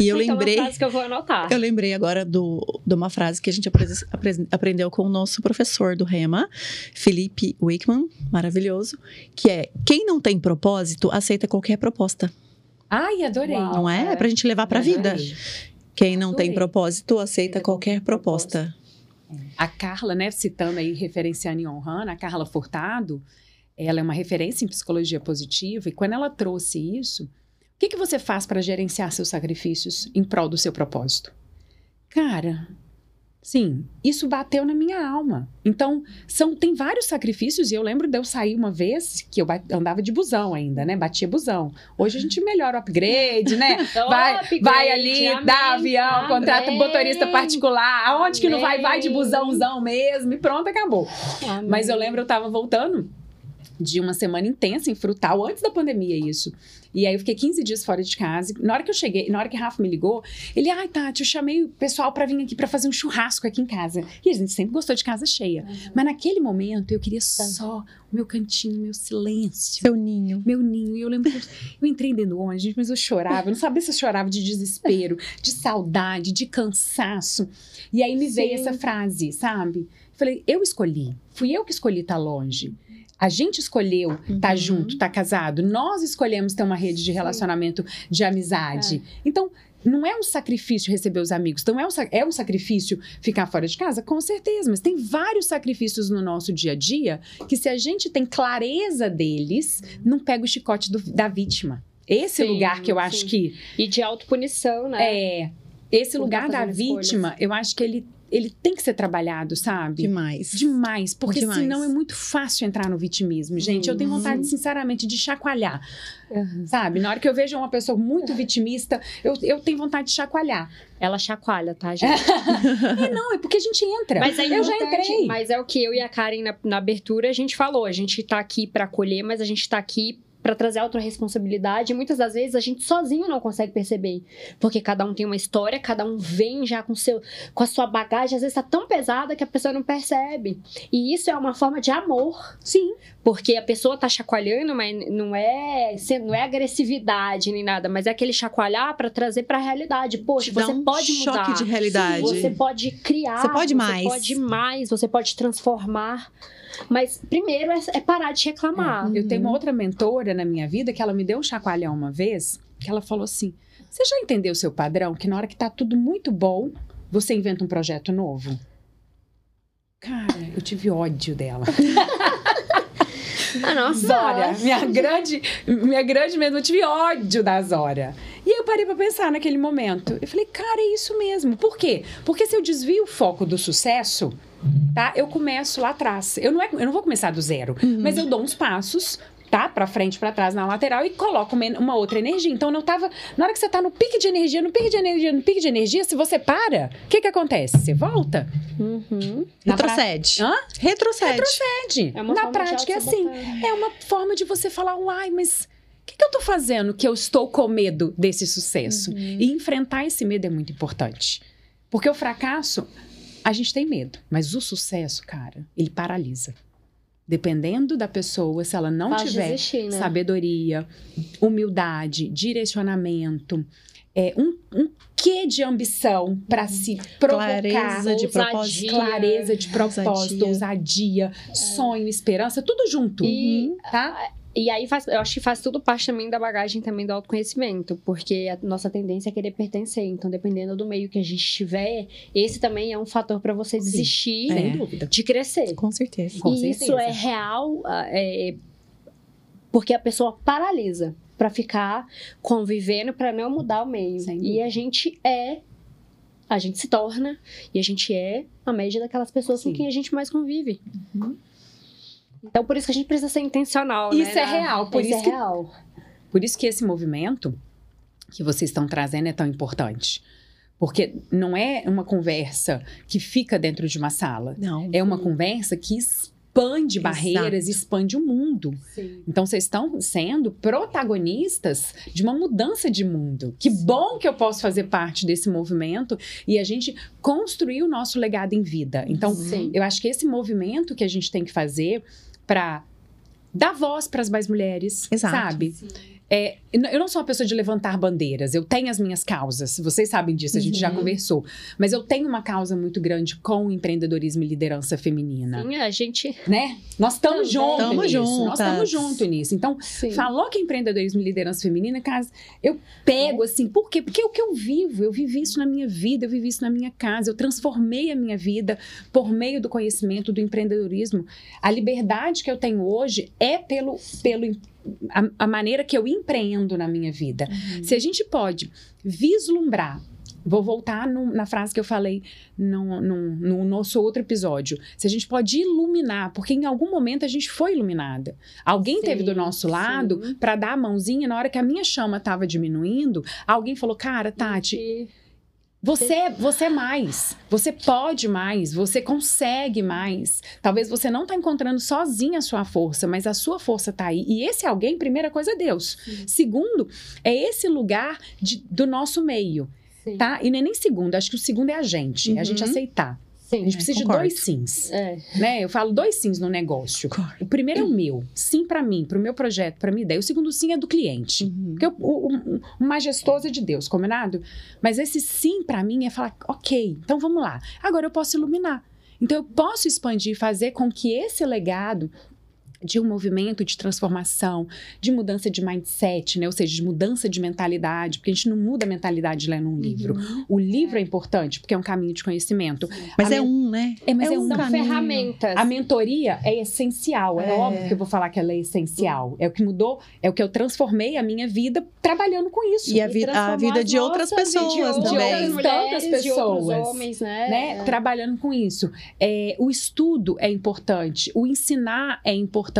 e eu <laughs> Então, lembrei. uma frase que eu vou anotar. Eu lembrei agora do, de uma frase que a gente apre- apre- aprendeu com o nosso professor do Rema, Felipe Wickman, maravilhoso, que é: quem não tem propósito aceita qualquer proposta, Ai, adorei. Uau. não é? é. É pra gente levar pra vida. Quem não tem propósito aceita qualquer proposta. A Carla, né, citando aí, referenciando e honrando, a Carla Furtado, ela é uma referência em psicologia positiva, e quando ela trouxe isso, O que, que você faz para gerenciar seus sacrifícios em prol do seu propósito? Cara, sim, isso bateu na minha alma. Então, são tem vários sacrifícios e eu lembro de eu sair uma vez que eu andava de busão ainda, né? Batia busão. Hoje a gente melhora o upgrade, né? <laughs> Vai, Upgrade, vai ali, amém, dá avião, contrata um amém. motorista particular. Aonde que não vai, vai de Amém. busãozão mesmo e pronto, acabou. Amém. Mas eu lembro, eu tava voltando de uma semana intensa em Frutal, antes da pandemia isso. E aí eu fiquei 15 dias fora de casa. Na hora que eu cheguei, na hora que Rafa me ligou, ele, ai, Tati, eu chamei o pessoal pra vir aqui pra fazer um churrasco aqui em casa. E a gente sempre gostou de casa cheia. Mas naquele momento eu queria só o meu cantinho, meu silêncio. Seu ninho. Meu ninho, e eu lembro que eu, eu entrei dentro do ônibus, mas eu chorava. Eu não sabia se eu chorava de desespero, de saudade, de cansaço. E aí me veio Sim. essa frase, sabe? Falei, eu escolhi. Fui eu que escolhi estar longe. A gente escolheu estar Uhum. junto, estar casado. Nós escolhemos ter uma rede de relacionamento, de amizade. Então, não é um sacrifício receber os amigos. Então, é um, é um sacrifício ficar fora de casa? Com certeza. Mas tem vários sacrifícios no nosso dia a dia que, se a gente tem clareza deles, não pega o chicote do- da vítima. Esse Sim, lugar que eu acho sim. que E de autopunição, né? é. Esse Por lugar tá da vítima, escolhas. eu acho que ele, ele tem que ser trabalhado, sabe? Demais. Demais, porque Demais. senão é muito fácil entrar no vitimismo, gente. Eu tenho Uhum. vontade, sinceramente, de chacoalhar, Uhum. sabe? Na hora que eu vejo uma pessoa muito vitimista, eu, eu tenho vontade de chacoalhar. Ela chacoalha, tá, <laughs> gente? E não, é porque a gente entra. Mas é eu já entrei. Mas é o que eu e a Karen na, na abertura a gente falou. A gente tá aqui pra acolher, mas a gente tá aqui pra trazer autorresponsabilidade. E muitas das vezes a gente sozinho não consegue perceber. Porque cada um tem uma história, cada um vem já com, seu, com a sua bagagem, às vezes tá tão pesada que a pessoa não percebe. E isso é uma forma de amor. Sim. Porque a pessoa tá chacoalhando, mas não é, não é agressividade nem nada, mas é aquele chacoalhar pra trazer pra realidade. Poxa, Te você um pode mudar. choque de realidade. Você pode criar. Você pode mais. Você pode mais, você pode transformar. Mas primeiro é, é parar de reclamar. Eu tenho uma Uhum. outra mentora na minha vida que ela me deu um chacoalhão uma vez, que ela falou assim: Você já entendeu o seu padrão? Que na hora que tá tudo muito bom, você inventa um projeto novo? Cara, eu tive ódio dela. <laughs> Ah, nossa. Zória, minha grande, minha grande mesmo, eu tive ódio da Zória. E aí eu parei pra pensar naquele momento. Eu falei, cara, é isso mesmo. Por quê? Porque se eu desvio o foco do sucesso, tá? Eu começo lá atrás. Eu não, é, eu não vou começar do zero, Uhum. mas eu dou uns passos. Tá? Pra frente, pra trás, na lateral e coloco uma, uma outra energia. Então, não tava. Na hora que você tá no pique de energia, no pique de energia, no pique de energia, se você para, o que que acontece? Você volta? Uhum. Retrocede. Hã? Retrocede. Pede. É uma Na forma de prática é assim. É uma forma de você falar, uai, mas o que, que eu tô fazendo que eu estou com medo desse sucesso? Uhum. E enfrentar esse medo é muito importante. Porque o fracasso, a gente tem medo, mas o sucesso, cara, ele paralisa. Dependendo da pessoa, se ela não Faz tiver desistir, né? sabedoria, humildade, direcionamento, é, um, um quê de ambição para se provocar, Clareza de ousadia. propósito. clareza de propósito, ousadia, sonho, esperança, tudo junto. E- Uhum. Tá? E aí faz, eu acho que faz tudo parte também da bagagem também do autoconhecimento, porque a nossa tendência é querer pertencer. Então, dependendo do meio que a gente estiver, esse também é um fator para você Sim. desistir Sem É. dúvida. de crescer. Com certeza. Com e isso certeza. é real, ah, é, porque a pessoa paralisa para ficar convivendo para não mudar o meio. E a gente é, a gente se torna e a gente é a média daquelas pessoas Sim. com quem a gente mais convive. Uhum. Então, por isso que a gente precisa ser intencional, né? Isso é na- real, por isso isso é que real. Por isso que esse movimento que vocês estão trazendo é tão importante. Porque não é uma conversa que fica dentro de uma sala. Não. É uma conversa que expande Exato. barreiras, expande o mundo. Sim. Então, vocês estão sendo protagonistas de uma mudança de mundo. Que bom que eu posso fazer parte desse movimento e a gente construir o nosso legado em vida. Então, Sim. eu acho que esse movimento que a gente tem que fazer para dar voz para as mais mulheres, Exato. sabe? É, eu não sou uma pessoa de levantar bandeiras, eu tenho as minhas causas, vocês sabem disso, a gente já Uhum. conversou. Mas eu tenho uma causa muito grande com o empreendedorismo e liderança feminina, Sim, a gente. né? Nós estamos juntos Tamo nisso, nós estamos juntos nisso. Então, Sim. Falou que empreendedorismo e liderança feminina, casa, eu pego assim, por quê? Porque é o que eu vivo, eu vivi isso na minha vida, eu vivi isso na minha casa, eu transformei a minha vida por meio do conhecimento do empreendedorismo. A liberdade que eu tenho hoje é pelo, pelo, a, a maneira que eu empreendo na minha vida. Uhum. Se a gente pode vislumbrar Vou voltar no- na frase que eu falei no, no- no nosso outro episódio. Se a gente pode iluminar, porque em algum momento a gente foi iluminada. Alguém Sim, teve do nosso lado para dar a mãozinha na hora que a minha chama estava diminuindo. Alguém falou: Cara, Tati, E- você, você é mais. Você pode mais. Você consegue mais. Talvez você não está encontrando sozinha a sua força, mas a sua força está aí. E esse alguém, primeira coisa, é Deus. Sim. Segundo, é esse lugar de- do nosso meio, Sim. tá? E não é nem segundo. Acho que o segundo é a gente. É a gente Uhum. Aceitar. A Sim. gente precisa concordo. de dois sims. É. Né? Eu falo dois sims no negócio. Concordo. O primeiro é o meu. Sim para mim, para o meu projeto, para minha ideia. O segundo sim é do cliente. Uhum. Porque o, o- o- o majestoso é de Deus, combinado? Mas esse sim pra mim é falar, ok, então vamos lá. Agora eu posso iluminar. Então eu posso expandir e fazer com que esse legado de um movimento de transformação, de mudança de mindset, né? Ou seja, de mudança de mentalidade, porque a gente não muda a mentalidade lendo um livro. Uhum. O livro é importante porque é um caminho de conhecimento. Mas A é men- um, né? É, mas é, É um São caminho. ferramentas. a mentoria é essencial. É. É. óbvio que eu vou falar que ela é essencial. É o que mudou, é o que eu transformei a minha vida trabalhando com isso. E a, E vi- a vida de outras de pessoas outras também. outras mulheres, Tantas de outros pessoas, homens, né? né? É. Trabalhando com isso. É, o estudo é importante, o ensinar é importante,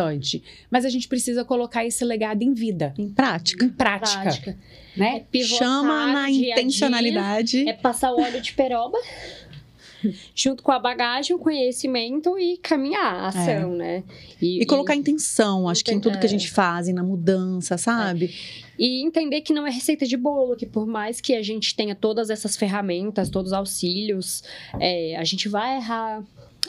mas a gente precisa colocar esse legado em vida, Em prática. em prática, Prática. É né? pivotar Chama na dia a dia, intencionalidade. É passar o óleo de peroba <laughs> junto com a bagagem, o conhecimento e caminhar a ação, né? E colocar intenção, acho que em tudo que a É. gente faz, e na mudança, sabe? E entender que não é receita de bolo, que por mais que a gente tenha todas essas ferramentas, todos os auxílios, é, a gente vai errar,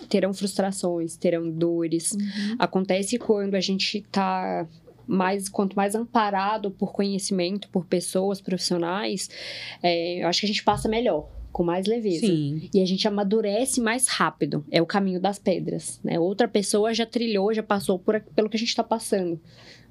terão frustrações, terão dores. Acontece quando a gente tá mais, quanto mais amparado por conhecimento, por pessoas profissionais, é, eu acho que a gente passa melhor, com mais leveza. Sim. E a gente amadurece mais rápido. É o caminho das pedras. Né? Outra pessoa já trilhou, já passou por, pelo que a gente está passando.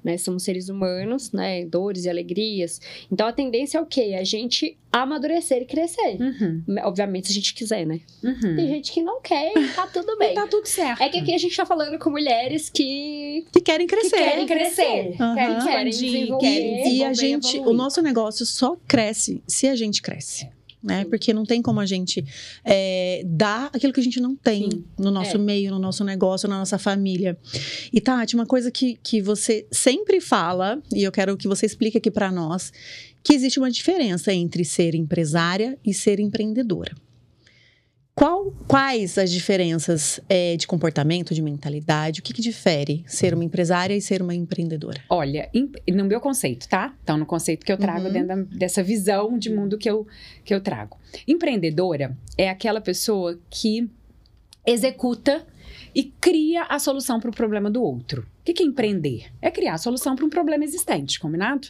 Né? Somos seres humanos, né? Dores e alegrias. Então a tendência é o quê? A gente amadurecer e crescer. Uhum, Obviamente, se a gente quiser, né? uhum. Tem gente que não quer e tá tudo <laughs> bem. Tá tudo certo. É que aqui a gente tá falando com mulheres que Que querem crescer. querem crescer. Aham. querem Querem desenvolver. querem E a gente, evoluir. o nosso negócio só cresce se a gente cresce. Né? Porque não tem como a gente é, dar aquilo que a gente não tem Sim. no nosso É. meio, no nosso negócio, na nossa família. E Tati, uma coisa que, que você sempre fala, e eu quero que você explique aqui para nós, que existe uma diferença entre ser empresária e ser empreendedora. Qual, quais as diferenças é, de comportamento, de mentalidade? O que, que difere ser uma empresária e ser uma empreendedora? Olha, no meu conceito, tá? Então, no conceito que eu trago Uhum. dentro da- dessa visão de mundo que eu, que eu trago. Empreendedora é aquela pessoa que executa e cria a solução para o problema do outro. O que que é empreender? É criar a solução para um problema existente, combinado?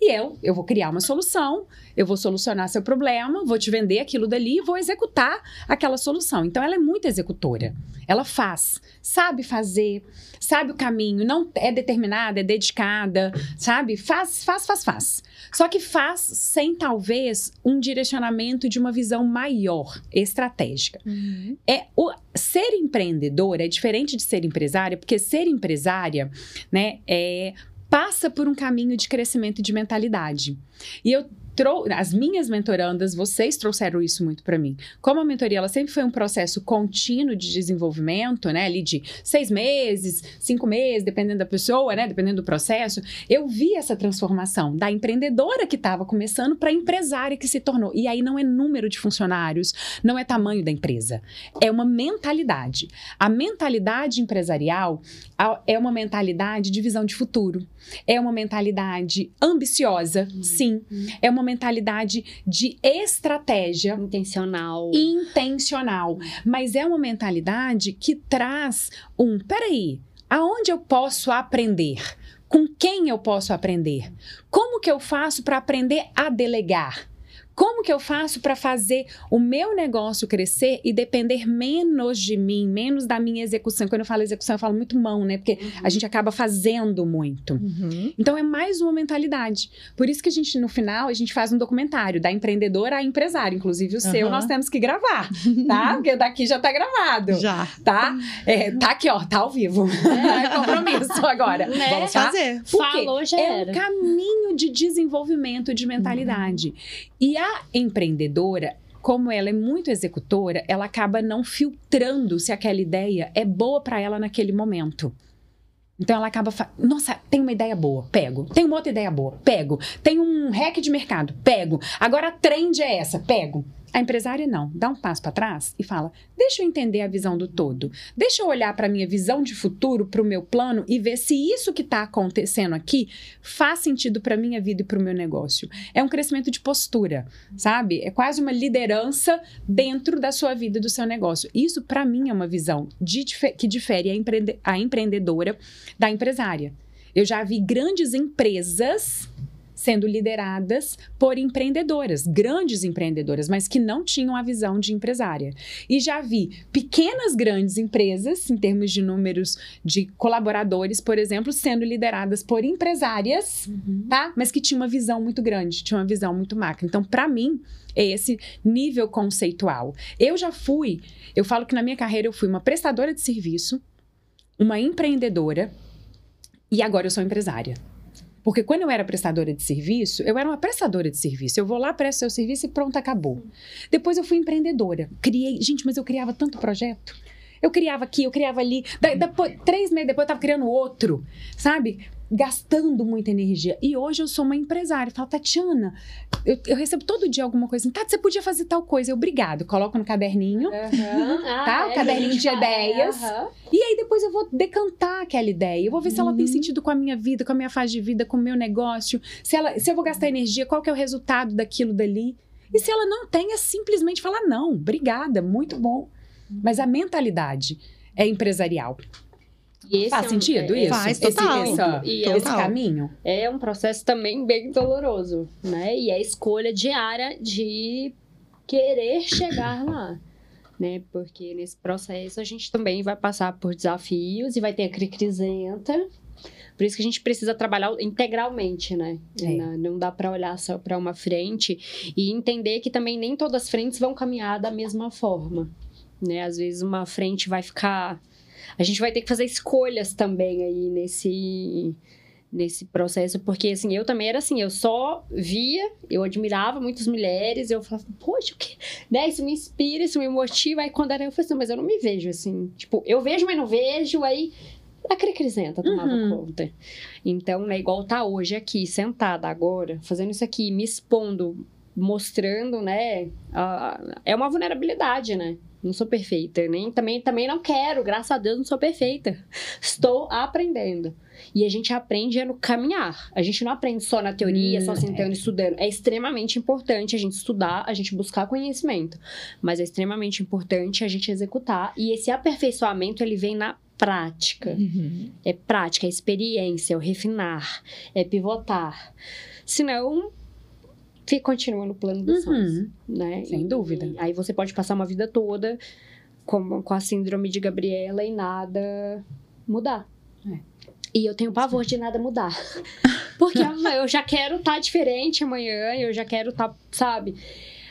E eu, eu vou criar uma solução, eu vou solucionar seu problema, vou te vender aquilo dali e vou executar aquela solução. Então, ela é muito executora. Ela faz, sabe fazer, sabe o caminho, não é determinada, é dedicada, sabe? Faz, faz, faz, faz. Só que faz sem talvez um direcionamento de uma visão maior, estratégica. É o ser empreendedora é diferente de ser empresária, porque ser empresária, né, é passa por um caminho de crescimento de mentalidade. E eu trou as minhas mentorandas, vocês trouxeram isso muito para mim. Como a mentoria, ela sempre foi um processo contínuo de desenvolvimento, né, ali de seis meses, cinco meses, dependendo da pessoa, né, dependendo do processo. Eu vi essa transformação da empreendedora que estava começando para empresária que se tornou. E aí não é número de funcionários, não é tamanho da empresa, é uma mentalidade. A mentalidade empresarial é uma mentalidade de visão de futuro, é uma mentalidade ambiciosa, sim, é uma mentalidade de estratégia Intencional. intencional, mas é uma mentalidade que traz um, peraí, aonde eu posso aprender? Com quem eu posso aprender? Como que eu faço para aprender a delegar? Como que eu faço para fazer o meu negócio crescer e depender menos de mim, menos da minha execução? Quando eu falo execução, eu falo muito mão, né? Porque Uhum. a gente acaba fazendo muito. Uhum. Então é mais uma mentalidade. Por isso que a gente, no final, a gente faz um documentário da empreendedora à empresária. Inclusive o seu, Aham. nós temos que gravar, tá? <laughs> Porque daqui já tá gravado. Já. Tá? É, tá aqui, ó, tá ao vivo. É <laughs> compromisso agora. Né? Vamos Tá? fazer. Quê? Falou, já É era. um caminho de desenvolvimento de mentalidade. E a empreendedora, como ela é muito executora, ela acaba não filtrando se aquela ideia é boa para ela naquele momento. Então ela acaba, nossa, tem uma ideia boa, pego. Tem uma outra ideia boa, pego. Tem um hack de mercado, pego. Agora a trend é essa, pego. A empresária não, dá um passo para trás e fala: deixa eu entender a visão do todo. Deixa eu olhar para minha visão de futuro, para o meu plano e ver se isso que está acontecendo aqui faz sentido para minha vida e para o meu negócio. É um crescimento de postura, sabe? É quase uma liderança dentro da sua vida e do seu negócio. Isso para mim é uma visão de que difere a, empreende- a empreendedora da empresária. Eu já vi grandes empresas sendo lideradas por empreendedoras, grandes empreendedoras, mas que não tinham a visão de empresária. E já vi pequenas grandes empresas, em termos de números de colaboradores, por exemplo, sendo lideradas por empresárias, Uhum. tá? Mas que tinham uma visão muito grande, tinham uma visão muito macro. Então, para mim, é esse nível conceitual. Eu já fui, eu falo que na minha carreira eu fui uma prestadora de serviço, uma empreendedora e agora eu sou empresária. Porque quando eu era prestadora de serviço, eu era uma prestadora de serviço. Eu vou lá, presto seu serviço e pronto, acabou. Depois eu fui empreendedora. Criei, gente, mas eu criava tanto projeto. Eu criava aqui, eu criava ali. Da- depois, três meses depois eu tava criando outro, sabe? Gastando muita energia. E hoje eu sou uma empresária. Eu falo, Tatiana, eu, eu recebo todo dia alguma coisa. assim, Tati, você podia fazer tal coisa. Eu, obrigado. Coloco no caderninho. Ah, Tá? O é, caderninho gente, de ideias. aham. E aí depois eu vou decantar aquela ideia. Eu vou ver se ela tem sentido com a minha vida, com a minha fase de vida, com o meu negócio. Se, ela, se eu vou gastar energia, qual que é o resultado daquilo dali. E se ela não tem, é simplesmente falar não, obrigada, muito bom. Mas a mentalidade é empresarial. E esse Faz é um- sentido é- isso? Faz, Esse- total. essa- E esse total. caminho? É um processo também bem doloroso, né? E é a escolha diária de querer chegar lá, né? Porque nesse processo a gente também vai passar por desafios e vai ter a crisenta. Por isso que a gente precisa trabalhar integralmente, né? É. Não, não dá para olhar só para uma frente e entender que também nem todas as frentes vão caminhar da mesma forma, né? Às vezes uma frente vai ficar a gente vai ter que fazer escolhas também aí nesse nesse processo, porque assim, eu também era assim, eu só via, eu admirava muitas mulheres, eu falava, poxa, o que, né, isso me inspira, isso me motiva, aí quando era eu falei assim, mas eu não me vejo assim, tipo, eu vejo, mas não vejo, aí a crisenta tomava Uhum. conta. Então, né, igual tá hoje aqui, sentada agora, fazendo isso aqui, me expondo, mostrando, né, a- é uma vulnerabilidade, né, não sou perfeita, nem também, também não quero, graças a Deus não sou perfeita. Estou aprendendo. E a gente aprende é no caminhar. A gente não aprende só na teoria, Hum, só sentando e estudando. É extremamente importante a gente estudar, a gente buscar conhecimento. Mas é extremamente importante a gente executar. E esse aperfeiçoamento, ele vem na prática. Uhum. É prática, é experiência, é o refinar, é pivotar. Senão, fica, continua no plano dos sonhos Uhum. né? Sem E- dúvida. e aí você pode passar uma vida toda com, com a síndrome de Gabriela e nada mudar. É. E eu tenho pavor de nada mudar. <laughs> Porque <laughs> eu já quero estar diferente amanhã, eu já quero estar, sabe?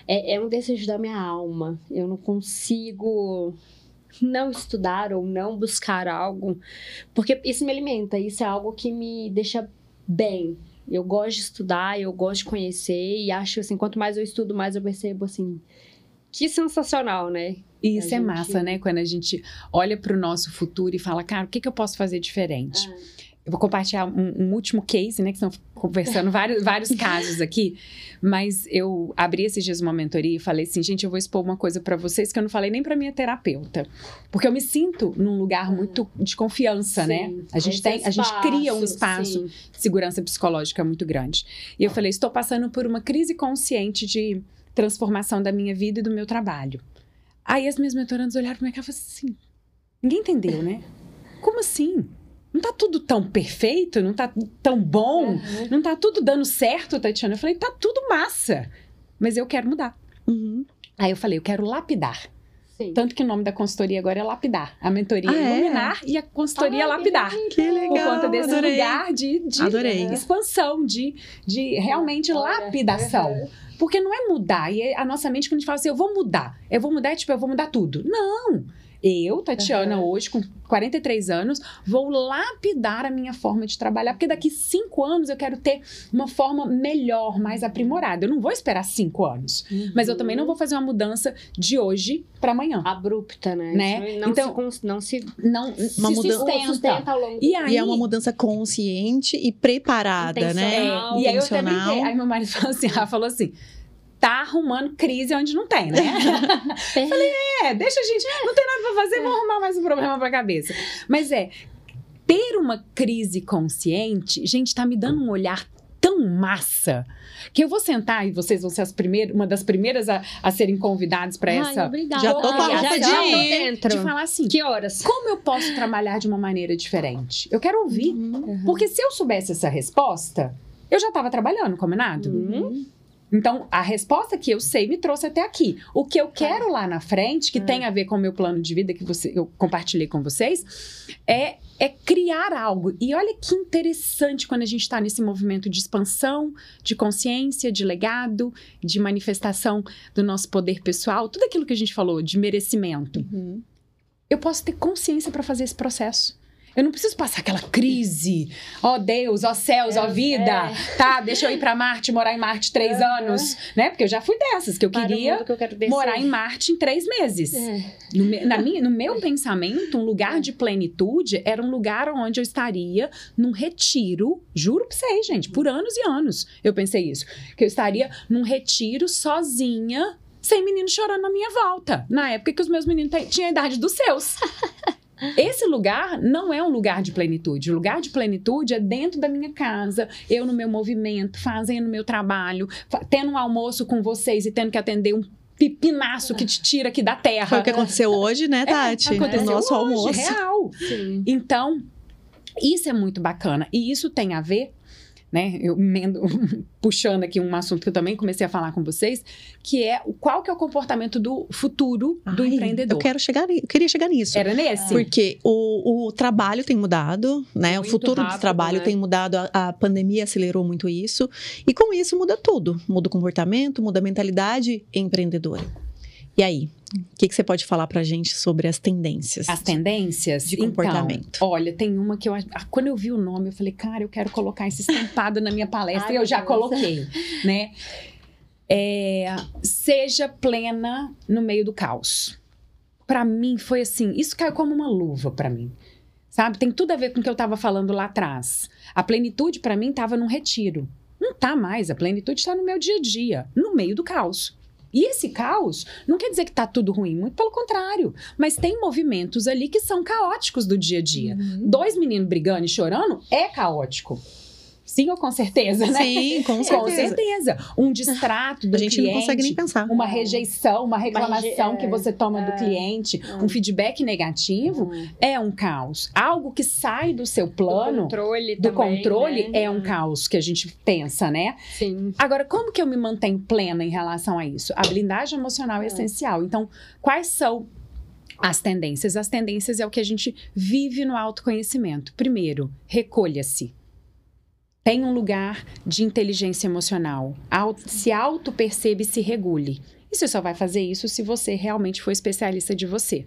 É, é um desejo da minha alma. Eu não consigo não estudar ou não buscar algo, porque isso me alimenta, isso é algo que me deixa bem. Eu gosto de estudar, eu gosto de conhecer e acho assim, quanto mais eu estudo, mais eu percebo assim, que sensacional, né? E isso A é gente- massa, né? Quando a gente olha para o nosso futuro e fala, cara, o que, que eu posso fazer diferente? Eu vou compartilhar um, um último case, né? Que estão conversando vários, <laughs> vários casos aqui. Mas eu abri esses dias uma mentoria e falei assim, gente, eu vou expor uma coisa para vocês que eu não falei nem para minha terapeuta. Porque eu me sinto num lugar muito de confiança, né? Sim, A gente, tem, a gente cria um espaço sim. de segurança psicológica muito grande. E eu falei, estou passando por uma crise consciente de transformação da minha vida e do meu trabalho. Aí as minhas mentorandas olharam para mim e falaram assim, ninguém entendeu, né? Como assim? Não tá tudo tão perfeito? Não tá tão bom? Aham. Não tá tudo dando certo, Tatiana? Eu falei, tá tudo massa. mas eu quero mudar. Uhum. Aí eu falei, eu quero lapidar. Sim. Tanto que o nome da consultoria agora é lapidar. A mentoria Ah, é é? iluminar e a consultoria é Ai, lapidar. Que legal. Por conta desse adorei. lugar de, de Adorei. expansão, de, de realmente Olha, lapidação. uhum. Porque não é mudar. E a nossa mente, quando a gente fala assim, eu vou mudar. Eu vou mudar, é tipo, eu vou mudar tudo. Não! Eu, Tatiana, Uhum. hoje, com 43 anos, vou lapidar a minha forma de trabalhar. Porque daqui cinco anos eu quero ter uma forma melhor, mais aprimorada. Eu não vou esperar cinco anos. Mas eu também não vou fazer uma mudança de hoje para amanhã. Abrupta, né? Né? Não, Então- se, não se Não Uma se mudança- sustenta. sustenta ao longo E aí, E é uma mudança consciente e preparada, né? É, e aí eu até brinquei. Aí meu marido <laughs> falou assim, falou assim, tá arrumando crise onde não tem, né? <laughs> é, deixa a gente, não tem nada pra fazer, vamos arrumar mais um problema pra cabeça. Mas é, ter uma crise consciente, gente, tá me dando um olhar tão massa que eu vou sentar e vocês vão ser as primeiras, uma das primeiras a, a serem convidadas para essa obrigada. Já tô com a Já- roupa já de dentro. de falar assim, Que horas? como eu posso trabalhar de uma maneira diferente? Eu quero ouvir, Uhum. porque se eu soubesse essa resposta, eu já estava trabalhando, combinado? Uhum. Então, a resposta que eu sei me trouxe até aqui. O que eu quero lá na frente, que É. tem a ver com o meu plano de vida que você, eu compartilhei com vocês, é, é criar algo. E olha que interessante quando a gente está nesse movimento de expansão, de consciência, de legado, de manifestação do nosso poder pessoal, tudo aquilo que a gente falou de merecimento. Uhum. Eu posso ter consciência para fazer esse processo. Eu não preciso passar aquela crise. Ó Deus, ó céus, ó É, vida. Tá, deixa eu ir para Marte, morar em Marte três Aham. anos. Né? Porque eu já fui dessas, que eu Para queria que eu morar em Marte em três meses. É. No, me- na minha, no meu pensamento, um lugar de plenitude era um lugar onde eu estaria num retiro, juro pra vocês, gente, por anos e anos eu pensei isso. Que eu estaria num retiro sozinha, sem menino chorando na minha volta. Na época que os meus meninos tinham a idade dos seus. <laughs> Esse lugar não é um lugar de plenitude. O lugar de plenitude é dentro da minha casa, eu no meu movimento, fazendo o meu trabalho, tendo um almoço com vocês e tendo que atender um pipinaço que te tira aqui da terra. Foi o que aconteceu hoje, né, Tati? É, aconteceu o nosso hoje, almoço. real. Sim. Então, isso é muito bacana. E isso tem a ver, né? Eu emendo- <laughs> puxando aqui um assunto que eu também comecei a falar com vocês, que é o- qual que é o comportamento do futuro do Ai, empreendedor. Eu quero chegar, eu queria chegar nisso. Era nesse? Porque o, o trabalho tem mudado, né? Muito o futuro rápido, do trabalho né? tem mudado, a, a pandemia acelerou muito isso. E com isso muda tudo. Muda o comportamento, muda a mentalidade empreendedora. E aí, o que, que você pode falar pra gente sobre as tendências? As tendências De Então, comportamento. olha, tem uma que eu. Quando eu vi o nome, eu falei, cara, eu quero colocar esse estampado na minha palestra. <laughs> Ai, e eu já coloquei, né? É, seja plena no meio do caos. Pra mim foi assim, isso caiu como uma luva pra mim. Sabe? Tem tudo a ver com o que eu tava falando lá atrás. A plenitude pra mim tava num retiro. Não tá mais, a plenitude está no meu dia a dia, no meio do caos. E esse caos não quer dizer que tá tudo ruim, muito pelo contrário. Mas tem movimentos ali que são caóticos do dia a dia. Uhum. Dois meninos brigando e chorando é caótico. Sim ou com certeza, né? Sim, com Com certeza. certeza. Um distrato do A gente cliente, não consegue nem pensar. uma rejeição, uma reclamação que você toma do é. cliente, É. um feedback negativo, Hum. é um caos. Algo que sai do seu plano, do controle do também, controle, né? é um caos que a gente pensa, né? Sim. Agora, como que eu me mantenho plena em relação a isso? A blindagem emocional é, É. essencial. Então, quais são as tendências? As tendências é o que a gente vive no autoconhecimento. Primeiro, recolha-se. Tem um lugar de inteligência emocional. Se auto-percebe e se regule. E você só vai fazer isso se você realmente for especialista de você.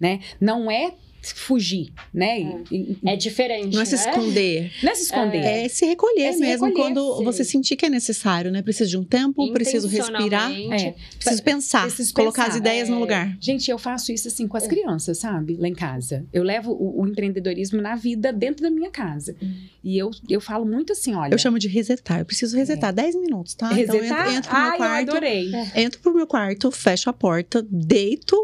Né? Não é fugir, né? E- É diferente. Não é se né? esconder. não é se esconder. É se recolher É se mesmo recolher, quando sim. você sentir que é necessário, né? Preciso de um tempo, preciso respirar. É. preciso pensar, Preciso colocar as pensar, ideias no é. lugar. Gente, eu faço isso assim com É. as crianças, sabe? Lá em casa. Eu levo o, o empreendedorismo na vida dentro da minha casa. E eu, eu falo muito assim, olha. Eu chamo de resetar. Eu preciso resetar 10 minutos, tá? resetar. Então eu entro, entro pro meu Ai, eu adorei. entro pro meu quarto, fecho a porta, deito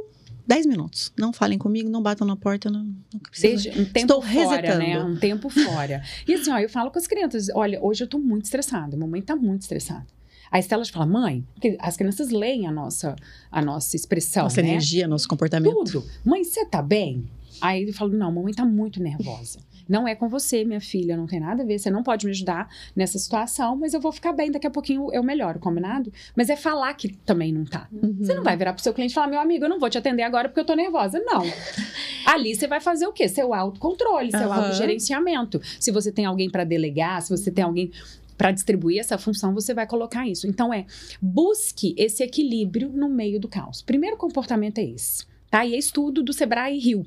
10 minutos. Não falem comigo, não batam na porta, não, não. Desde um tempo Estou fora, resetando. né? Um tempo fora. E assim, ó, eu falo com as crianças, olha, hoje eu tô muito estressada, mamãe tá muito estressada. A Estela fala, mãe, porque as crianças leem a nossa, a nossa expressão, Nossa né? energia, nosso comportamento. Tudo. Mãe, você tá bem? Aí eu falo, não, mamãe tá muito nervosa. Não é com você, minha filha, não tem nada a ver. Você não pode me ajudar nessa situação, mas eu vou ficar bem, daqui a pouquinho eu melhoro, combinado? Mas é falar que também não tá. Uhum. Você não vai virar pro seu cliente e falar, meu amigo, eu não vou te atender agora porque eu tô nervosa. Não. <laughs> Ali você vai fazer o quê? Seu autocontrole, seu Aham. autogerenciamento. Se você tem alguém para delegar, se você tem alguém para distribuir essa função, você vai colocar isso. Então é busque esse equilíbrio no meio do caos. Primeiro comportamento é esse, tá? E é estudo do Sebrae Rio,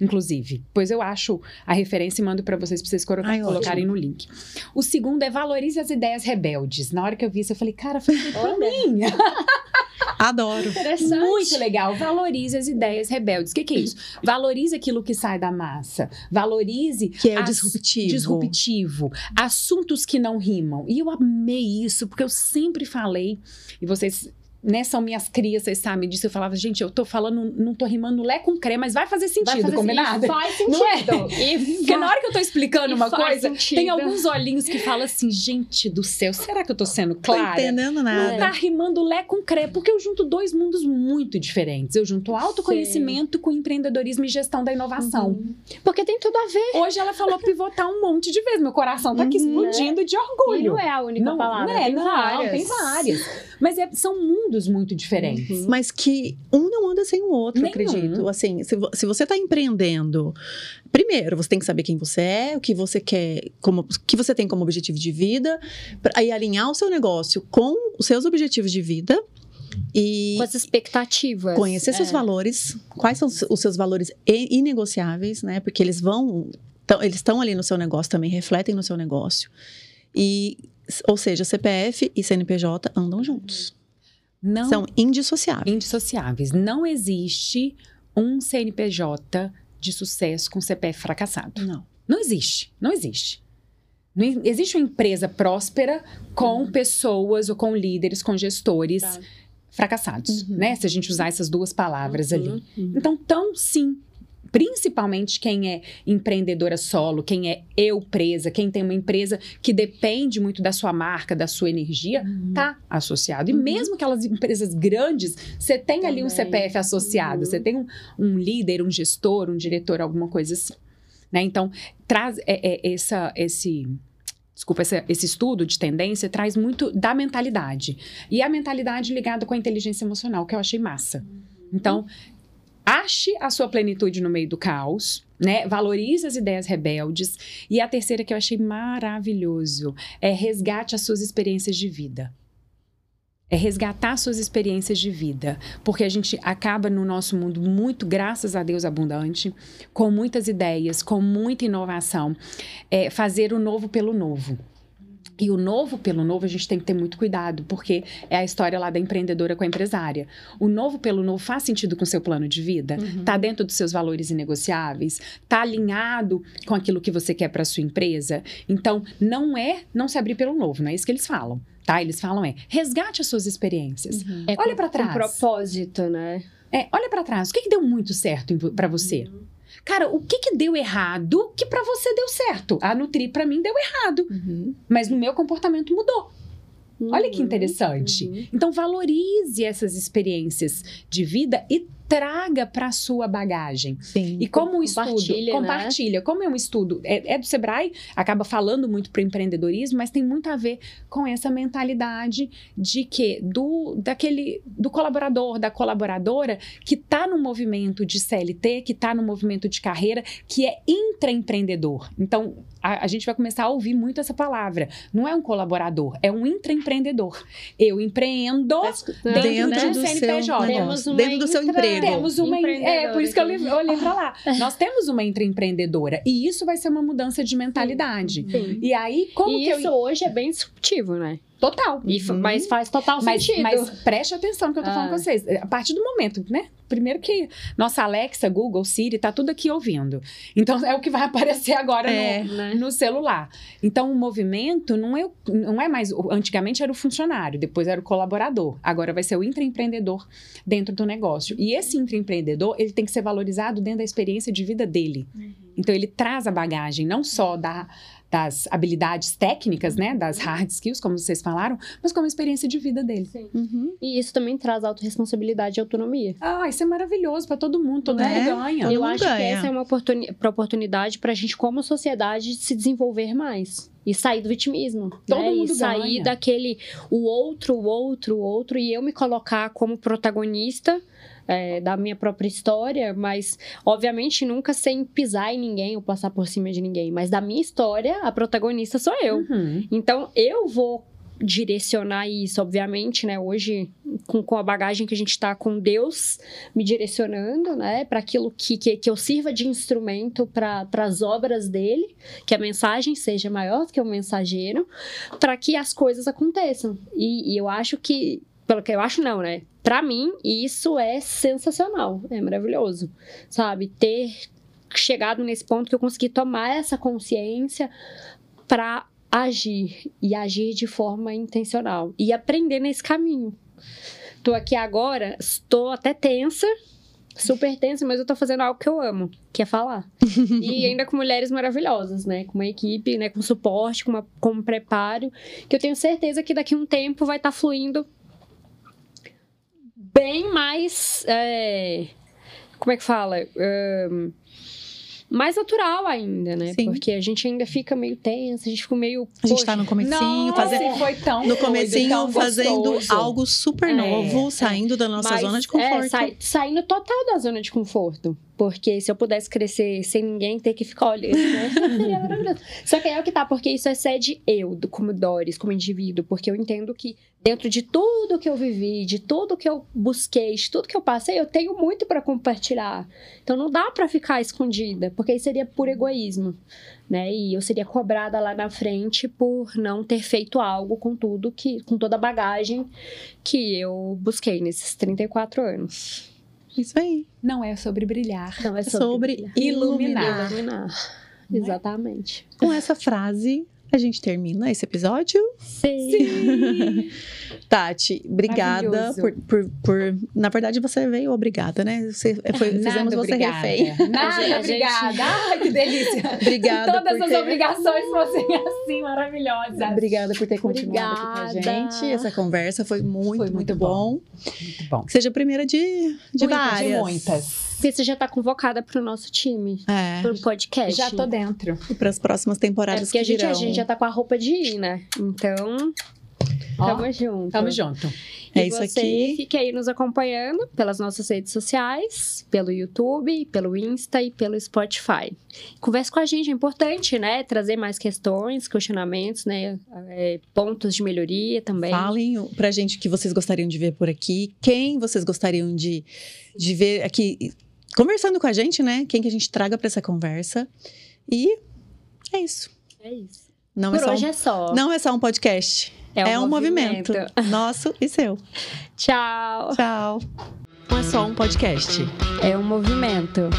inclusive. Pois eu acho a referência e mando para vocês para vocês colo- Ai, colocarem no link. O segundo é valorize as ideias rebeldes. Na hora que eu vi isso, eu falei, cara, foi pra mim. <laughs> Adoro. Interessante. Muito legal. Valorize as ideias rebeldes. O que, que é isso? Valorize aquilo que sai da massa. Valorize Que é o disruptivo. disruptivo. Assuntos que não rimam. E eu amei isso, porque eu sempre falei, e vocês. Né, são minhas crias, vocês sabem disso. Eu falava, gente, eu tô falando, não tô rimando lé com crê, mas vai fazer sentido, Vai fazer combinado? E faz sentido. Não é? E <laughs> Porque na hora que eu tô explicando E uma coisa, sentido. tem alguns olhinhos que falam assim, gente do céu, será que eu tô sendo Tô clara? entendendo Não nada. tá rimando lé com cré, porque eu junto dois mundos muito diferentes. Eu junto autoconhecimento com empreendedorismo e gestão da inovação. Uhum. Porque tem tudo a ver. Hoje ela falou pivotar um monte de vezes. Meu coração tá aqui Uhum. explodindo de E orgulho. não é a única Não, palavra. não é, tem não, várias. tem várias. Mas é- são mundos muito diferentes. Uhum. Mas que um não anda sem o outro, Nenhum. acredito. Assim, se, se você está empreendendo, primeiro você tem que saber quem você é, o que você quer, como, o que você tem como objetivo de vida, pra- aí alinhar o seu negócio com os seus objetivos de vida e Com as expectativas. conhecer seus É. valores, quais são os- seus valores inegociáveis, né? Porque eles vão, tão- eles estão ali no seu negócio também, refletem no seu negócio. E, ou seja, CPF e CNPJ andam juntos. Não São indissociáveis. indissociáveis. Não existe um CNPJ de sucesso com CPF fracassado. Não. Não existe. Não existe. Não existe uma empresa próspera com pessoas ou com líderes, com gestores Tá. fracassados, Uhum. né? Se a gente usar essas duas palavras ali. Uhum, uhum. Então, tão sim. Principalmente quem é empreendedora solo, quem é eu presa, quem tem uma empresa que depende muito da sua marca, da sua energia, tá associado. E Uhum. mesmo aquelas empresas grandes, você tem ali um Também. CPF associado, Uhum. você tem um, um líder, um gestor, um diretor, alguma coisa assim. Né? Então, traz é, é, essa, esse. Desculpa, esse, esse estudo de tendência traz muito da mentalidade. E a mentalidade ligada com a inteligência emocional, que eu achei massa. Então, ache a sua plenitude no meio do caos, né? Valorize as ideias rebeldes. E a terceira que eu achei maravilhoso é resgate as suas experiências de vida. É resgatar suas experiências de vida. Porque a gente acaba no nosso mundo muito, graças a Deus, abundante, com muitas ideias, com muita inovação. É, fazer o novo pelo novo. E o novo pelo novo a gente tem que ter muito cuidado, porque é a história lá da empreendedora com a empresária. O novo pelo novo faz sentido com o seu plano de vida? Uhum. Tá dentro dos seus valores inegociáveis? Tá alinhado com aquilo que você quer para sua empresa? Então, não é não se abrir pelo novo, não é isso que eles falam, tá? Eles falam é resgate as suas experiências. É Olha pra trás. Com propósito, né? É, olha para trás. O que, que deu muito certo para você? Cara, o que, que deu errado que para você deu certo? A Nutri para mim deu errado, Uhum. mas no meu comportamento mudou. Olha que Uhum, interessante. uhum. Então valorize essas experiências de vida e traga para sua bagagem. Sim. E como um estudo, Compartilha, né? compartilha. Como é um estudo, é, é do Sebrae, acaba falando muito para empreendedorismo, mas tem muito a ver com essa mentalidade de que do daquele do colaborador, da colaboradora que está no movimento de CLT, que está no movimento de carreira, que é intraempreendedor. Então a, a gente vai começar a ouvir muito essa palavra. Não é um colaborador, é um intraempreendedor. Eu empreendo Tá escutando, dentro né? de um do CNPJ. seu Temos negócio, uma dentro do seu intra- emprego. Temos uma. É, por isso que eu olhei, olhei pra lá. Nós temos uma intraempreendedora. E isso vai ser uma mudança de mentalidade. Sim. E aí, como e que isso eu. hoje é bem disruptivo, né? Total. E Uhum. Mas faz total Mas, sentido. mas preste atenção no que eu tô falando Ah. com vocês. A partir do momento, né? Primeiro que nossa Alexa, Google, Siri, tá tudo aqui ouvindo. Então é o que vai <laughs> aparecer agora É. no, né? no celular. Então, o movimento não é, não é mais. Antigamente era o funcionário, depois era o colaborador. Agora vai ser o intraempreendedor dentro do negócio. E esse intraempreendedor, ele tem que ser valorizado dentro da experiência de vida dele. Então ele traz a bagagem não só da das habilidades técnicas, né, das hard skills, como vocês falaram, mas como experiência de vida dele. Uhum. E isso também traz autorresponsabilidade e autonomia. Ah, isso é maravilhoso para todo mundo, todo É, mundo ganha. Todo eu mundo acho que ganha. essa é uma oportuni pra oportunidade para a gente, como sociedade, se desenvolver mais. E sair do vitimismo. Todo né? mundo E sair ganha. daquele o outro, o outro, o outro, e eu me colocar como protagonista. É, da minha própria história, mas obviamente nunca sem pisar em ninguém ou passar por cima de ninguém. Mas da minha história, a protagonista sou eu. Uhum. Então, eu vou direcionar isso, obviamente, né? Hoje, com, com a bagagem que a gente tá com Deus me direcionando, né? Para aquilo que, que, que eu sirva de instrumento para as obras dele, que a mensagem seja maior do que o mensageiro, para que as coisas aconteçam. E, e eu acho que, pelo que eu acho, não, né? Para mim, isso é sensacional, é maravilhoso, sabe? Ter chegado nesse ponto que eu consegui tomar essa consciência para agir e agir de forma intencional e aprender nesse caminho. Tô aqui agora, estou até tensa, super tensa, mas eu tô fazendo algo que eu amo, que é falar. <laughs> e ainda com mulheres maravilhosas, né? Com uma equipe, né? Com suporte, com, uma, com um preparo, que eu tenho certeza que daqui a um tempo vai estar fluindo bem mais. é, como é que fala? Ahn, mais natural ainda, né? Sim. Porque a gente ainda fica meio tensa, a gente fica meio. A gente tá no comecinho, fazendo. foi tão No comecinho, tão fazendo algo super É, novo, é. saindo da nossa mas, zona de conforto. É, sai- saindo total da zona de conforto. Porque se eu pudesse crescer sem ninguém ter que ficar olhando, né? Seria maravilhoso. <laughs> Só que é o que tá, porque isso excede eu, do- como Doris, como indivíduo. Porque eu entendo que dentro de tudo que eu vivi, de tudo que eu busquei, de tudo que eu passei, eu tenho muito pra compartilhar. Então não dá pra ficar escondida, porque aí seria por egoísmo. Né? E eu seria cobrada lá na frente por não ter feito algo com tudo que, com toda a bagagem que eu busquei nesses 34 anos. Isso aí. Não é sobre brilhar. Não, é sobre iluminar. iluminar. Não é? Exatamente. Com essa frase, a gente termina esse episódio. Sim. <laughs> Tati, obrigada por, por, por- Na verdade, você veio obrigada, né? Você, foi, fizemos Nada você obrigada. refém. Nada <laughs> gente- obrigada. Ai, que delícia. Obrigada Todas por as ter... obrigações fossem assim, maravilhosas. Obrigada por ter continuado aqui com a Obrigada. gente. Essa conversa foi muito, Foi muito, muito bom. Muito bom. Que seja a primeira de, de Muitas, várias. De muitas. Porque você já tá convocada pro nosso time, É, pro podcast. Já tô dentro. e para as próximas É temporadas porque a que gente, a virão. gente já tá com a roupa de ir, né? Então, Ó, tamo junto. tamo junto. É E isso você aqui. Fique aí nos acompanhando pelas nossas redes sociais, pelo YouTube, pelo Insta e pelo Spotify. Converse com a gente, é importante, né? Trazer mais questões, questionamentos, né? É, pontos de melhoria também. Falem pra gente o que vocês gostariam de ver por aqui, quem vocês gostariam de, de ver aqui conversando com a gente, né? Quem que a gente traga para essa conversa. E é isso. É isso. Não, Por é, só hoje um, é só. não é só um podcast. É, um movimento. <laughs> Nosso e seu. Tchau. Tchau. Não é só um podcast. É um movimento.